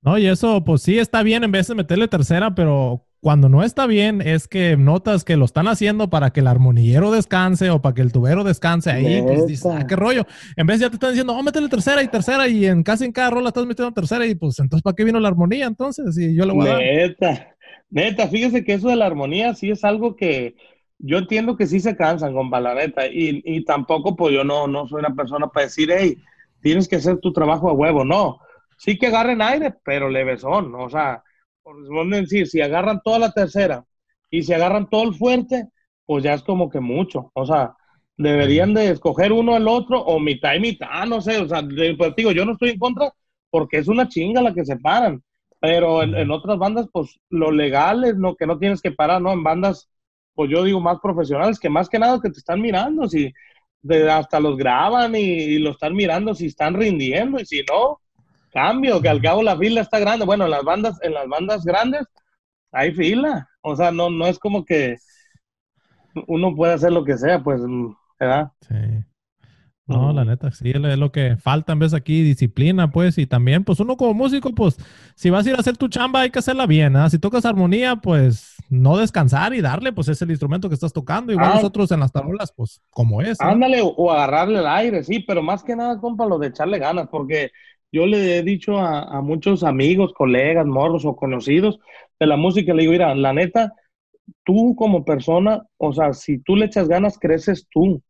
No, y eso, pues sí está bien en vez de meterle tercera, pero cuando no está bien es que notas que lo están haciendo para que el armonillero descanse o para que el tubero descanse ahí. Pues dices, ah, qué rollo. En vez ya te están diciendo, oh, métele tercera y tercera y en casi en cada rola estás metiendo tercera y pues entonces, ¿para qué vino la armonía entonces? Y yo le voy a Neta, neta, fíjese que eso de la armonía sí es algo que yo entiendo que sí se cansan con la neta. Y, y tampoco, pues yo no, no soy una persona para decir, hey, tienes que hacer tu trabajo a huevo. No sí que agarren aire, pero levesón, o sea, por decir, si agarran toda la tercera y si agarran todo el fuerte, pues ya es como que mucho, o sea, deberían de escoger uno el otro o mitad y mitad, no sé, o sea, pues digo, yo no estoy en contra porque es una chinga la que se paran, pero en, otras bandas, pues lo legal es lo que no tienes que parar, ¿no? En bandas, pues yo digo más profesionales, que más que nada que te están mirando, si hasta los graban y, y lo están mirando si están rindiendo y si no, Cambio, que al cabo la fila está grande. Bueno, en las bandas, en las bandas grandes hay fila. O sea, no, no es como que uno puede hacer lo que sea, pues, ¿verdad? Sí. No, la neta, sí, es lo que falta en vez aquí, disciplina, pues, y también, pues, uno como músico, pues, si vas a ir a hacer tu chamba, hay que hacerla bien, ¿ah? Si tocas armonía, pues, no descansar y darle, pues, es el instrumento que estás tocando, igual ah. nosotros en las tarolas, pues, como es. Ándale, o agarrarle el aire, sí, pero más que nada, compa, lo de echarle ganas, porque yo le he dicho a, muchos amigos, colegas, morros o conocidos de la música, le digo, mira, la neta, tú como persona, o sea, si tú le echas ganas, creces tú.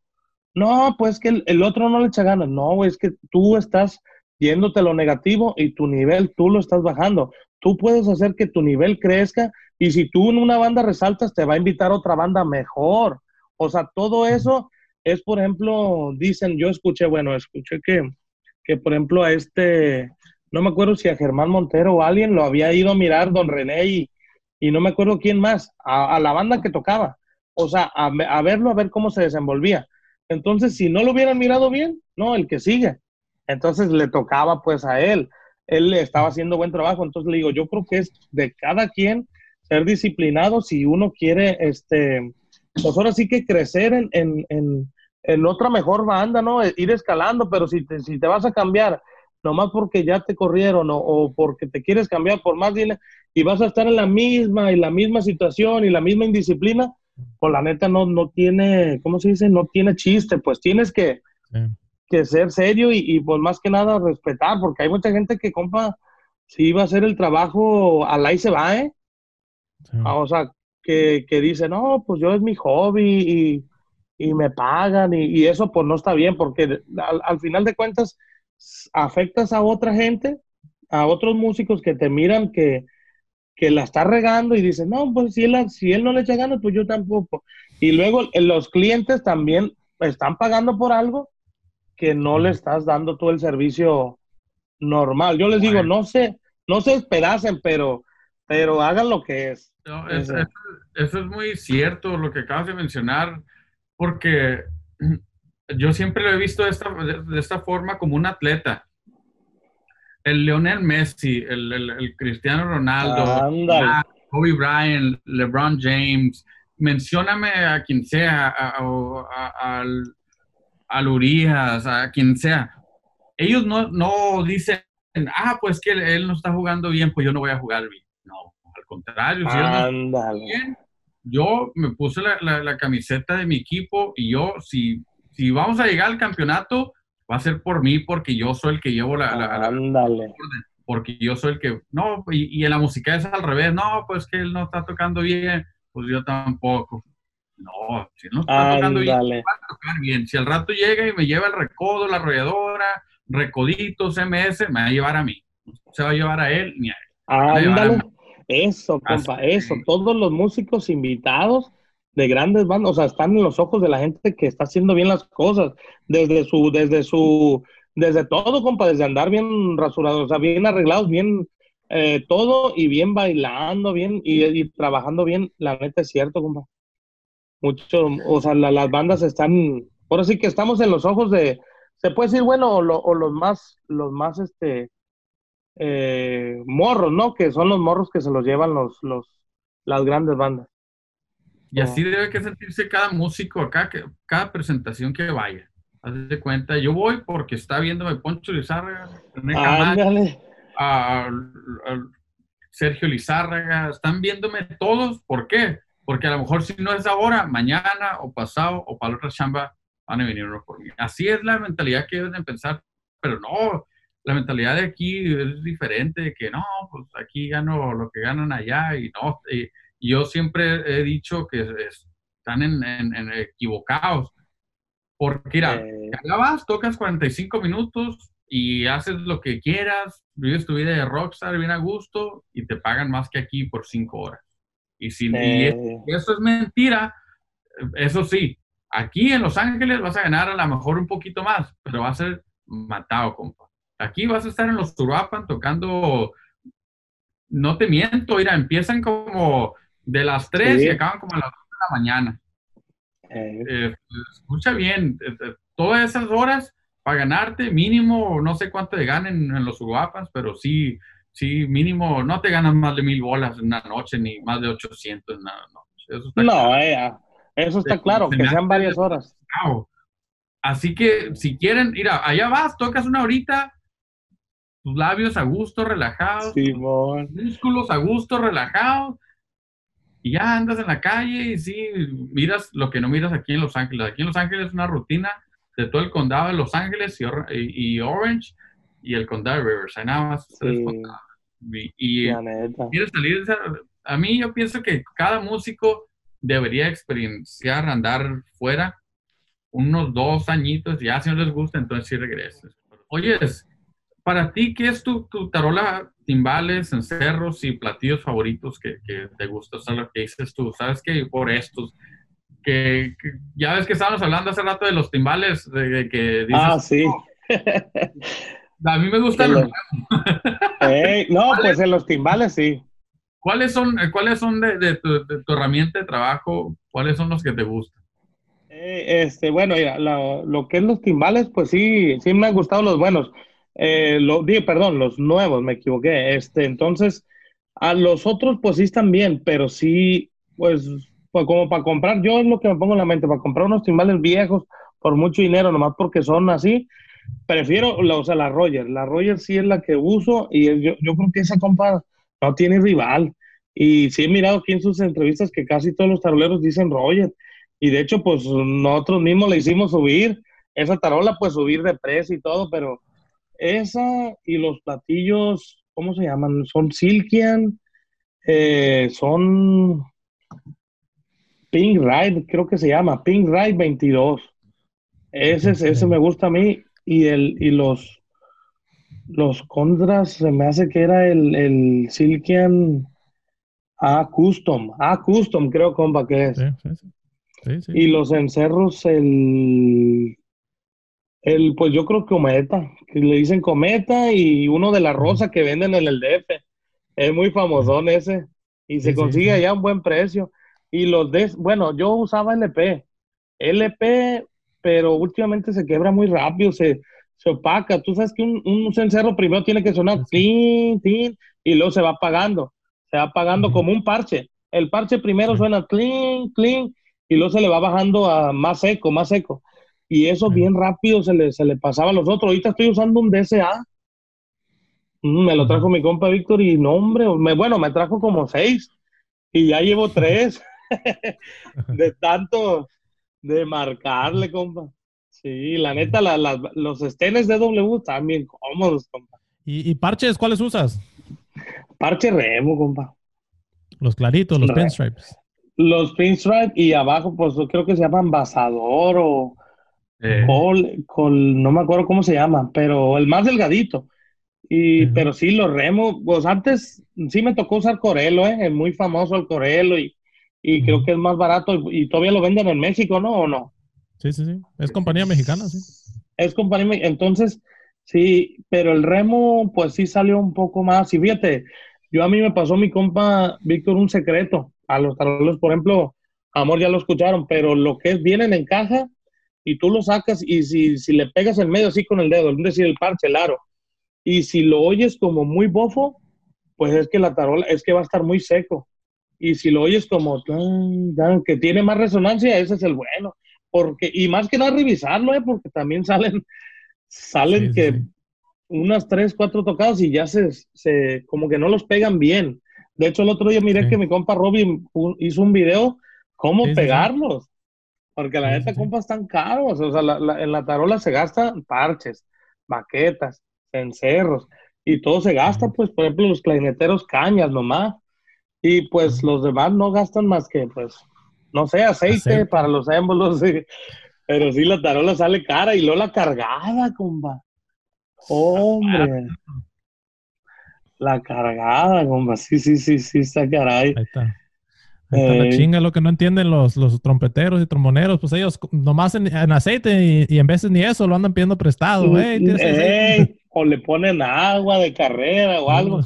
No, pues que el, otro no le echa ganas. No, es que tú estás yéndote lo negativo y tu nivel tú lo estás bajando. Tú puedes hacer que tu nivel crezca y si tú en una banda resaltas, te va a invitar otra banda mejor. O sea, todo eso es, por ejemplo, dicen, yo escuché, bueno, escuché que que por ejemplo a este, no me acuerdo si a Germán Montero o alguien lo había ido a mirar don René y, y no me acuerdo quién más, a, la banda que tocaba, o sea, a, verlo, a ver cómo se desenvolvía. Entonces, si no lo hubieran mirado bien, no, el que sigue. Entonces le tocaba pues a él. Él estaba haciendo buen trabajo. Entonces le digo, yo creo que es de cada quien ser disciplinado si uno quiere, este, pues ahora sí que crecer en en otra mejor banda, ¿no? Ir escalando, pero si te, si te vas a cambiar, nomás porque ya te corrieron o, porque te quieres cambiar por más dinero y vas a estar en la misma y la misma situación y la misma indisciplina, pues la neta no, no tiene, ¿cómo se dice? No tiene chiste, pues tienes que, que ser serio y, y, pues más que nada respetar, porque hay mucha gente que, compa, si va a hacer el trabajo, al ahí se va, ¿eh? Ah, o sea, que, que dice, no, pues yo es mi hobby y y me pagan y, eso pues no está bien porque al, final de cuentas afectas a otra gente, a otros músicos que te miran que, que la está regando y dice, no, pues si él, si él no le echa ganas, pues yo tampoco. Y luego eh, los clientes también están pagando por algo que no le estás dando todo el servicio normal. Yo les digo, no se, no se espedacen, pero, pero hagan lo que es. eso, es muy cierto lo que acabas de mencionar, porque yo siempre lo he visto de esta, de esta forma como un atleta el Lionel Messi, el, el, Cristiano Ronaldo, Kobe Bryant, LeBron James, mencióname a quien sea, a, a, a, Urias, a quien sea. Ellos no, no dicen, ah, pues que él, no está jugando bien, pues yo no voy a jugar bien. No, al contrario, si él no bien, yo me puse la, la, la, camiseta de mi equipo y yo, si, si vamos a llegar al campeonato, va a ser por mí porque yo soy el que llevo la... Ándale. porque yo soy el que... No, y, en la música es al revés. No, pues que él no está tocando bien, pues yo tampoco. No, si no está tocando bien, va a tocar bien. Si al rato llega y me lleva el recodo, la arrolladora, recoditos, MS, me va a llevar a mí. No se va a llevar a él ni a él. Ándale. Eso, compa, eso. Todos los músicos invitados de grandes bandas, o sea, están en los ojos de la gente que está haciendo bien las cosas, desde su, desde su, desde todo, compa, desde andar bien rasurados, o sea, bien arreglados, bien eh, todo y bien bailando, bien y, trabajando bien, la neta es cierto, compa. Mucho, o sea, las bandas están, por sí que estamos en los ojos de, se puede decir, bueno, o, los más, los más, este, eh, morros, ¿no? Que son los morros que se los llevan los, los, las grandes bandas. Y así debe que sentirse cada músico acá, que, cada presentación que vaya. Haz de cuenta, yo voy porque está viéndome Poncho Lizárraga, a, Sergio Lizárraga, están viéndome todos. ¿Por qué? Porque a lo mejor si no es ahora, mañana o pasado o para la otra chamba van a venir uno por mí. Así es la mentalidad que deben pensar, pero no, la mentalidad de aquí es diferente, que no, pues aquí gano lo que ganan allá y no, yo siempre he dicho que están en, equivocados. Porque, mira, eh... vas, tocas 45 minutos y haces lo que quieras, vives tu vida de rockstar bien a gusto y te pagan más que aquí por 5 horas. Y si eh... eso es mentira, eso sí, aquí en Los Ángeles vas a ganar a lo mejor un poquito más, pero va a ser matado, compa. Aquí vas a estar en los Turuapan tocando, no te miento, mira, empiezan como de las 3 y acaban como a las 2 de la mañana. Eh. Eh, escucha bien, eh, todas esas horas para ganarte, mínimo, no sé cuánto te ganen en los guapas, pero sí, sí, mínimo, no te ganas más de mil bolas en una noche, ni más de 800 en una noche. Eso está no, claro. eso está claro, que sean varias horas. Así que si quieren, mira, allá vas, tocas una horita, tus labios a gusto, relajados, músculos a gusto, relajados, y ya andas en la calle y sí, miras lo que no miras aquí en Los Ángeles. Aquí en Los Ángeles es una rutina de todo el condado de Los Ángeles y, Orange y el condado de Riverside, nada más. Y, quieres salir A mí yo pienso que cada músico debería experienciar andar fuera unos dos añitos, ya si no les gusta, entonces sí regreses. Oye, para ti, ¿qué es tu, tu tarola, timbales, encerros y platillos favoritos que, que te gustan? O sea, lo que dices tú, ¿sabes que Por estos, que, ya ves que estábamos hablando hace rato de los timbales, de, que dices, Ah, sí. a mí me gustan los... no, pues en los timbales sí. ¿Cuáles son, cuáles son de, tu, tu, herramienta de trabajo? ¿Cuáles son los que te gustan? Eh, este, bueno, mira, lo, lo, que es los timbales, pues sí, sí me han gustado los buenos. Eh, lo, perdón, los nuevos, me equivoqué. Este, entonces, a los otros, pues sí están bien, pero sí, pues, pues, como para comprar, yo es lo que me pongo en la mente, para comprar unos timbales viejos por mucho dinero, nomás porque son así, prefiero, la, o sea, la Roger. La Roger sí es la que uso y yo, yo creo que esa compa no tiene rival. Y sí he mirado aquí en sus entrevistas que casi todos los taroleros dicen Roger. Y de hecho, pues nosotros mismos le hicimos subir esa tarola, pues subir de precio y todo, pero esa y los platillos, ¿cómo se llaman? Son Silkian, eh, son Pink Ride, creo que se llama, Pink Ride 22. Ese, ese me gusta a mí. Y, el, y los, los contras, se me hace que era el, el Silkian Ah, custom. Ah, custom, creo, compa, que es. Sí, sí. Y los encerros, el, el, pues yo creo cometa, que le dicen cometa y uno de la rosa que venden en el DF. Es muy famosón ese. Y se Sí, consigue sí. allá a un buen precio. Y los de, bueno, yo usaba LP. LP, pero últimamente se quebra muy rápido, se, se opaca. Tú sabes que un, un cencerro primero tiene que sonar tin, tin, y luego se va apagando. Se va apagando como un parche. El parche primero suena clean, clean, y luego se le va bajando a más seco, más seco. Y eso bien rápido se le, se le pasaba a los otros. Ahorita estoy usando un DSA. Mm, Me lo trajo mi compa Víctor y no, hombre, me, bueno, me trajo como seis y ya llevo tres de tanto de marcarle, compa. Sí, la neta, la- la- los estenes de W están bien cómodos, compa. ¿Y, y parches cuáles usas? Parche remo, compa. Los claritos, los Re- pinstripes. Los pinstripe y abajo, pues creo que se llaman basador o Eh, col, col- no me acuerdo cómo se llama, pero el más delgadito. Y, Ujú. pero sí, los remos, pues antes sí me tocó usar Corelo, ¿eh? Es muy famoso el Corelo y, y creo Ujú. que es más barato y, y todavía lo venden en México, ¿no? ¿O no? Sí, sí, sí. Es compañía mexicana, sí. Es compañía, entonces, sí, pero el remo, pues sí salió un poco más. Y fíjate, yo a mí me pasó mi compa Víctor un secreto. A los tarolos, por ejemplo, Amor ya lo escucharon, pero lo que es, vienen en caja y tú lo sacas y si, si le pegas en medio así con el dedo, es decir, el parche, el aro, y si lo oyes como muy bofo, pues es que la tarola, es que va a estar muy seco. Y si lo oyes como tan, tan, que tiene más resonancia, ese es el bueno. Porque, y más que nada revisarlo, ¿eh? porque también salen, salen Sí, que sí. unas tres, cuatro tocadas y ya se, se, como que no los pegan bien. De hecho, el otro día miré Sí. que mi compa Robin hizo un video cómo pegarlos. Porque la neta, sí, sí. compa, están caros. O sea, la- la- en la tarola se gastan parches, baquetas, encerros, y todo se gasta, pues, por ejemplo, los clarineteros cañas nomás. Y pues los demás no gastan más que, pues, no sé, aceite, Aceite. para los émbolos. sí. Pero sí, la tarola sale cara y luego la cargada, compa. Hombre. La cargada, compa. Sí, sí, sí, sí, está caray. Ahí está. Está la chinga, lo que no entienden los, los trompeteros y tromboneros, pues ellos nomás en, en aceite y, y en veces ni eso lo andan pidiendo prestado. Ey, ¿tienes aceite? Ey, o le ponen agua de carrera o algo.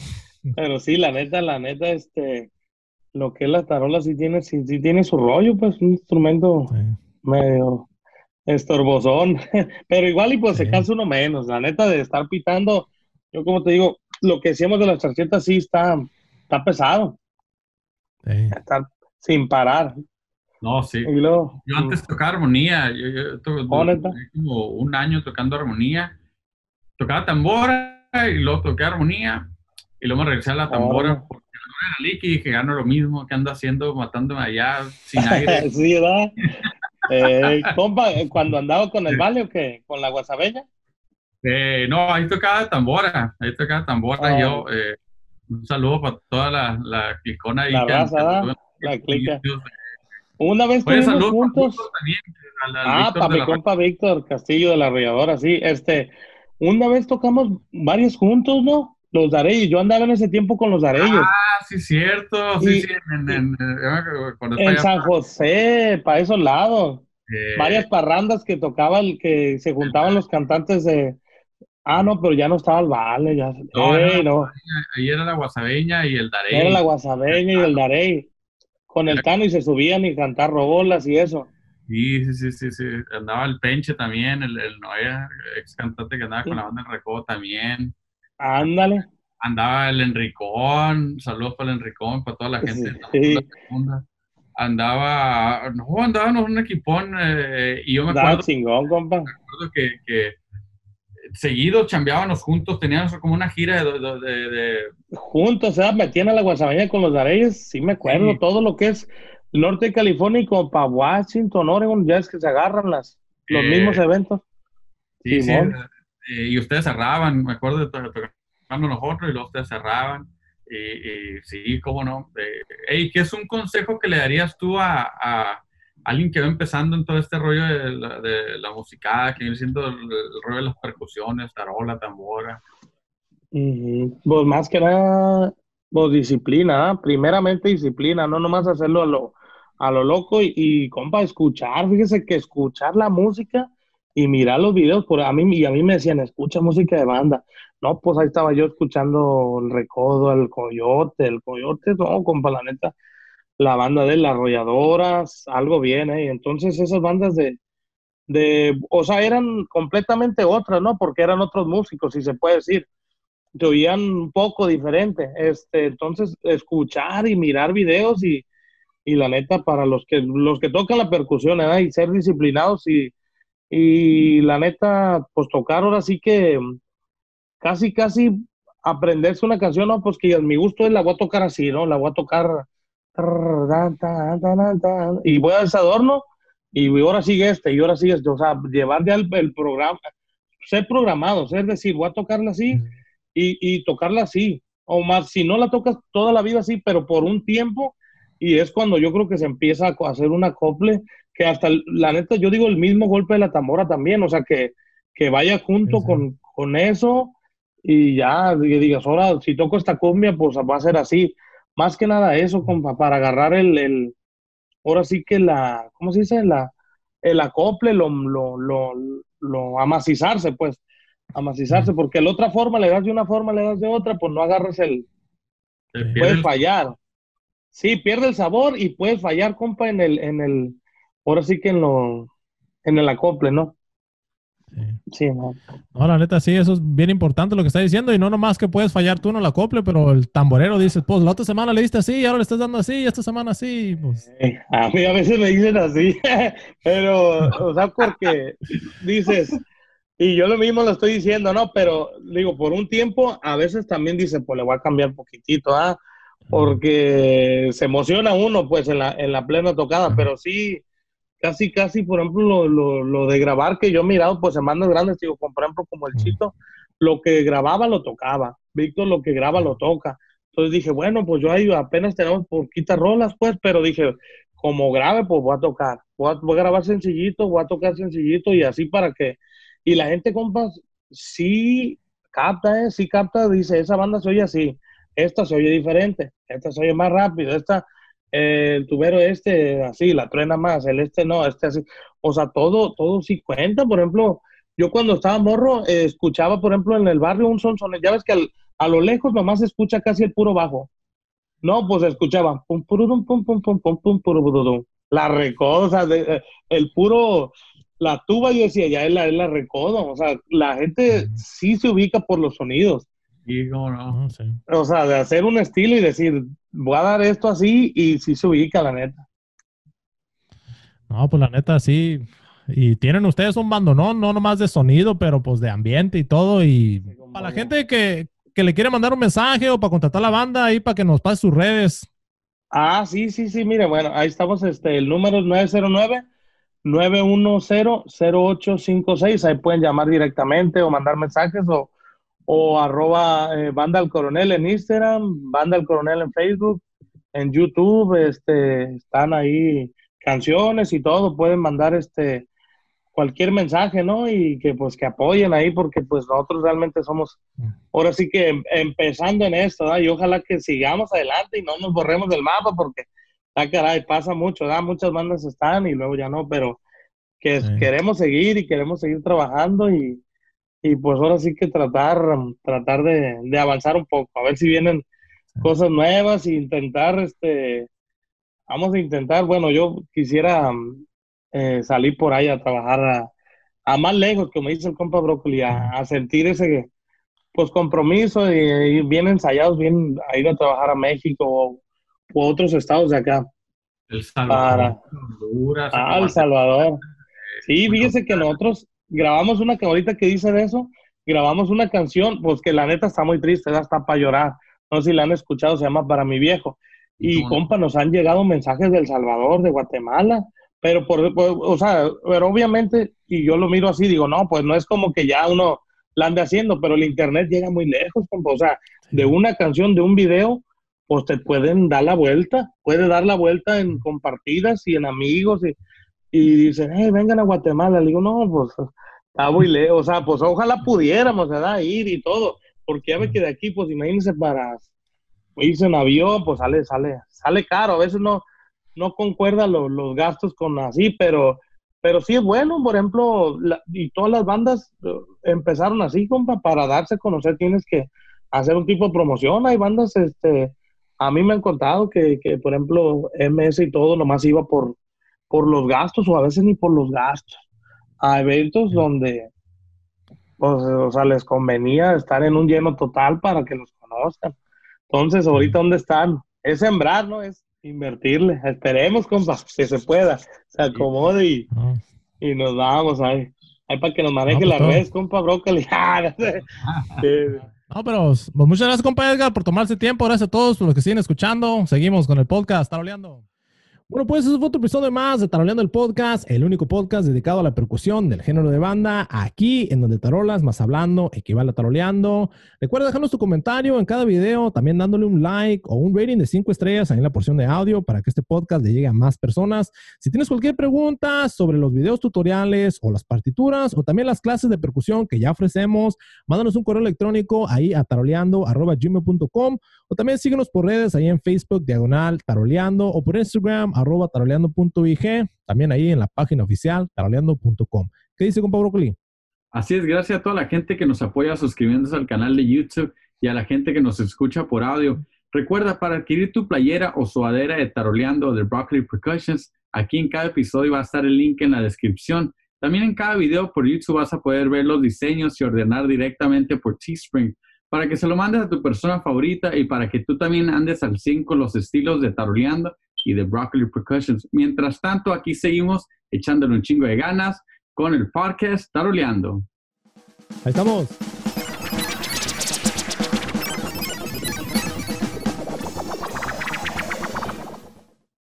Mm. Pero sí, la neta, la neta, este, lo que es la tarola sí tiene, sí, sí tiene su rollo, pues, un instrumento Sí. medio estorbosón. Pero igual y pues se cansa uno menos. La neta de estar pitando, yo como te digo, lo que decíamos de las tarjetas sí está, está pesado. Estar sin parar. no, sí. Y luego, Yo antes tocaba armonía, yo, yo como un año tocando armonía. Tocaba tambora y luego toqué armonía y luego me regresé a la tambora porque no era y dije, gano lo mismo que ando haciendo, matándome allá sin aire. sí, ¿verdad? Eh, compa, eh, cuando andaba con el vale o qué, con la guasabeña. Eh, no, ahí tocaba tambora, ahí tocaba tambora Ah. yo. eh, un saludo para toda la, la clicona ahí. La que- raza, Una vez saludos para juntos. También, al- al Ah, para mi la compa Víctor Castillo de la Arrolladora, sí. Este, una vez tocamos varios juntos, ¿no? Los Dareyes. Yo andaba en ese tiempo con los Dareyes. Ah, sí, cierto. Sí, Y- sí, en, en, en- cuando en estaba San José, para esos lados. eh, Varias parrandas que tocaban, que se juntaban los cantantes de. Ah, no, pero ya no estaba el Vale, ya. No, Ey, no. ahí era la guasabeña y el Darey. Era la Guasabeña y el Darey. Con el Tano y se subían y cantar robolas y eso. Sí, sí, sí, sí, sí. Andaba el Penche también, el, el Noé, ex cantante que andaba con la banda en Recodo también. Ándale. Andaba el Enricón, saludos para el Enricón, para toda la gente Sí. Andaba, no, andábamos un equipón eh, y yo me acuerdo, chingón, compa. me acuerdo que, que seguido chambeábamos juntos, teníamos como una gira de, de- de- de- juntos, metían a la Guasabeña con los Dareyes, sí me acuerdo, Sí. todo lo que es norte de California y como para Washington, Oregon, ya es que se agarran las, los Eh, mismos eventos. Sí, sí, eh, y ustedes cerraban, me acuerdo de to- tocando nosotros y luego ustedes cerraban. Y, y sí, cómo no. Eh, ey, ¿Qué es un consejo que le darías tú a, a alguien que va empezando en todo este rollo de la, de que viene siendo el, rollo de las percusiones, tarola, tambora? Pues más que nada, Pues disciplina, ¿ah? primeramente disciplina, no nomás hacerlo a lo, a lo loco y, y, compa, escuchar, fíjese que escuchar la música y mirar los videos, por a mí, y a mí me decían, escucha música de banda. No, pues ahí estaba yo escuchando el recodo, el coyote, el coyote, no, compa, la neta, la banda de las arrolladoras, algo bien, ¿eh? Entonces esas bandas de, de, o sea, eran completamente otras, ¿no? Porque eran otros músicos, si se puede decir. Te oían un poco diferente. Este, entonces, escuchar y mirar videos y, y la neta, para los que, los que tocan la percusión, ¿eh? Y ser disciplinados y, y la neta, pues tocar ahora sí que casi, casi aprenderse una canción, ¿no? Pues que a mi gusto la voy a tocar así, ¿no? La voy a tocar y voy a ese adorno y ahora sigue este y ahora sigue este, o sea, llevar ya el, programa, ser programado, es decir, voy a tocarla así y, y, tocarla así, o más, si no la tocas toda la vida así, pero por un tiempo, y es cuando yo creo que se empieza a hacer un acople, que hasta, la neta, yo digo el mismo golpe de la tambora también, o sea, que, que vaya junto con, con, eso y ya, y digas, ahora, si toco esta cumbia, pues va a ser así. Más que nada eso, compa, para agarrar el, el, ahora sí que la, ¿cómo se dice? La, el acople, lo, lo, lo, lo amacizarse, pues, amacizarse, porque la otra forma le das de una forma, le das de otra, pues no agarras el, puedes fallar. Sí, pierde el sabor y puedes fallar, compa, en el, en el, ahora sí que en lo, en el acople, ¿no? Sí. no. la neta, sí, eso es bien importante lo que está diciendo. Y no nomás que puedes fallar tú en la acople, pero el tamborero dice, pues la otra semana le diste así, ahora le estás dando así, y esta semana así. Pues. a mí a veces me dicen así, pero, o sea, porque dices, y yo lo mismo lo estoy diciendo, ¿no? Pero digo, por un tiempo, a veces también dice, pues le voy a cambiar poquitito, ¿ah? Porque se emociona uno, pues, en la, en la plena tocada, pero sí casi, casi, por ejemplo, lo, lo, lo, de grabar que yo he mirado, pues en bandas grandes, digo, por ejemplo, como el Chito, lo que grababa lo tocaba. Víctor lo que graba lo toca. Entonces dije, bueno, pues yo ahí apenas tenemos poquitas rolas, pues, pero dije, como grave, pues voy a tocar. Voy a, voy a, grabar sencillito, voy a tocar sencillito y así para que. Y la gente, compas, sí capta, ¿eh? sí capta, dice, esa banda se oye así, esta se oye diferente, esta se oye más rápido, esta el tubero este así, la truena más, el este no, este así. O sea, todo, todo sí cuenta. Por ejemplo, yo cuando estaba morro, eh, escuchaba, por ejemplo, en el barrio un son, ya ves que a lo lejos nomás se escucha casi el puro bajo. No, pues escuchaba pum, pum, pum, pum, pum, pum, pum, la recoda, de, el puro, la tuba, yo decía, ya es la, es la recoda. O sea, la gente sí se ubica por los sonidos. No. O sea, de hacer un estilo y decir, voy a dar esto así y sí se ubica, la neta. No, pues la neta sí. Y tienen ustedes un bandonón, no nomás de sonido, pero pues de ambiente y todo. Y para la gente que, que, le quiere mandar un mensaje o para contratar la banda, ahí para que nos pase sus redes. Ah, sí, sí, sí, mire, bueno, ahí estamos, este, el número es 909 910-0856, ahí pueden llamar directamente o mandar mensajes o, o arroba eh, Banda al Coronel en Instagram, Banda al Coronel en Facebook, en YouTube, este, están ahí canciones y todo, pueden mandar este cualquier mensaje, ¿no? Y que pues que apoyen ahí porque pues nosotros realmente somos ahora sí que em, empezando en esto, ¿verdad? Y ojalá que sigamos adelante y no nos borremos del mapa porque, ah, caray, pasa mucho, ¿verdad? Muchas bandas están y luego ya no, pero que queremos seguir y queremos seguir trabajando y, y pues ahora sí que tratar, tratar de, avanzar un poco, a ver si vienen cosas nuevas e intentar, este, vamos a intentar, bueno, yo quisiera eh, salir por ahí a trabajar a, más lejos, como dice el compa Brócoli, a, sentir ese pues compromiso y, ir bien ensayados, bien a ir a trabajar a México o, otros estados de acá. El Salvador, Honduras, ah, El Salvador. Sí, fíjese que nosotros grabamos una que ahorita que dice de eso, grabamos una canción, pues que la neta está muy triste, está para llorar. No sé si la han escuchado, se llama Para mi viejo. Y compa, nos han llegado mensajes del Salvador, de Guatemala, pero por, o sea, pero obviamente, y yo lo miro así, digo, no, pues no es como que ya uno la ande haciendo, pero el internet llega muy lejos, compa. O sea, de una canción, de un video, pues te pueden dar la vuelta, puede dar la vuelta en compartidas y en amigos y, y dicen, hey, vengan a Guatemala. Le digo, no, pues está muy lejos. O sea, pues ojalá pudiéramos, ¿verdad? Ir y todo. Porque ya ve que de aquí, pues imagínense para, irse en avión, pues sale, sale, sale caro. A veces no, no concuerda los gastos con así, pero, pero sí es bueno, por ejemplo, y todas las bandas eh, empezaron así, compa, para darse a conocer tienes que hacer un tipo de promoción. Hay bandas, este, a mí me han contado que, que por ejemplo, MS y todo nomás iba por, por los gastos o a veces ni por los gastos. A eventos donde, pues, o sea, les convenía estar en un lleno total para que los conozcan. Entonces, ahorita, ¿dónde están? Es sembrar, ¿no? Es invertirle. Esperemos, compa, que se pueda. Se acomode y, ah. y nos vamos ahí. Ahí para que nos maneje pues la red, compa, brócoli. no, pero pues, muchas gracias, compa Edgar, por tomarse tiempo. Gracias a todos por los que siguen escuchando. Seguimos con el podcast. Está oleando. Bueno, pues eso fue otro episodio más de Taroleando el Podcast, el único podcast dedicado a la percusión del género de banda, aquí en donde tarolas más hablando equivale a taroleando. Recuerda dejarnos tu comentario en cada video, también dándole un like o un rating de 5 estrellas ahí en la porción de audio para que este podcast le llegue a más personas. Si tienes cualquier pregunta sobre los videos tutoriales o las partituras o también las clases de percusión que ya ofrecemos, mándanos un correo electrónico ahí a taroleando.gmail.com o también síguenos por redes ahí en Facebook, diagonal, taroleando o por Instagram, arroba taroleando.ig, también ahí en la página oficial taroleando.com. ¿Qué dice, compa Broccoli? Así es, gracias a toda la gente que nos apoya suscribiéndose al canal de YouTube y a la gente que nos escucha por audio. Recuerda, para adquirir tu playera o suadera de Taroleando de Broccoli Percussions, aquí en cada episodio va a estar el link en la descripción. También en cada video por YouTube vas a poder ver los diseños y ordenar directamente por Teespring para que se lo mandes a tu persona favorita y para que tú también andes al 5 con los estilos de Taroleando y de Broccoli Percussions. Mientras tanto, aquí seguimos echándole un chingo de ganas con el podcast Taroleando. Ahí estamos.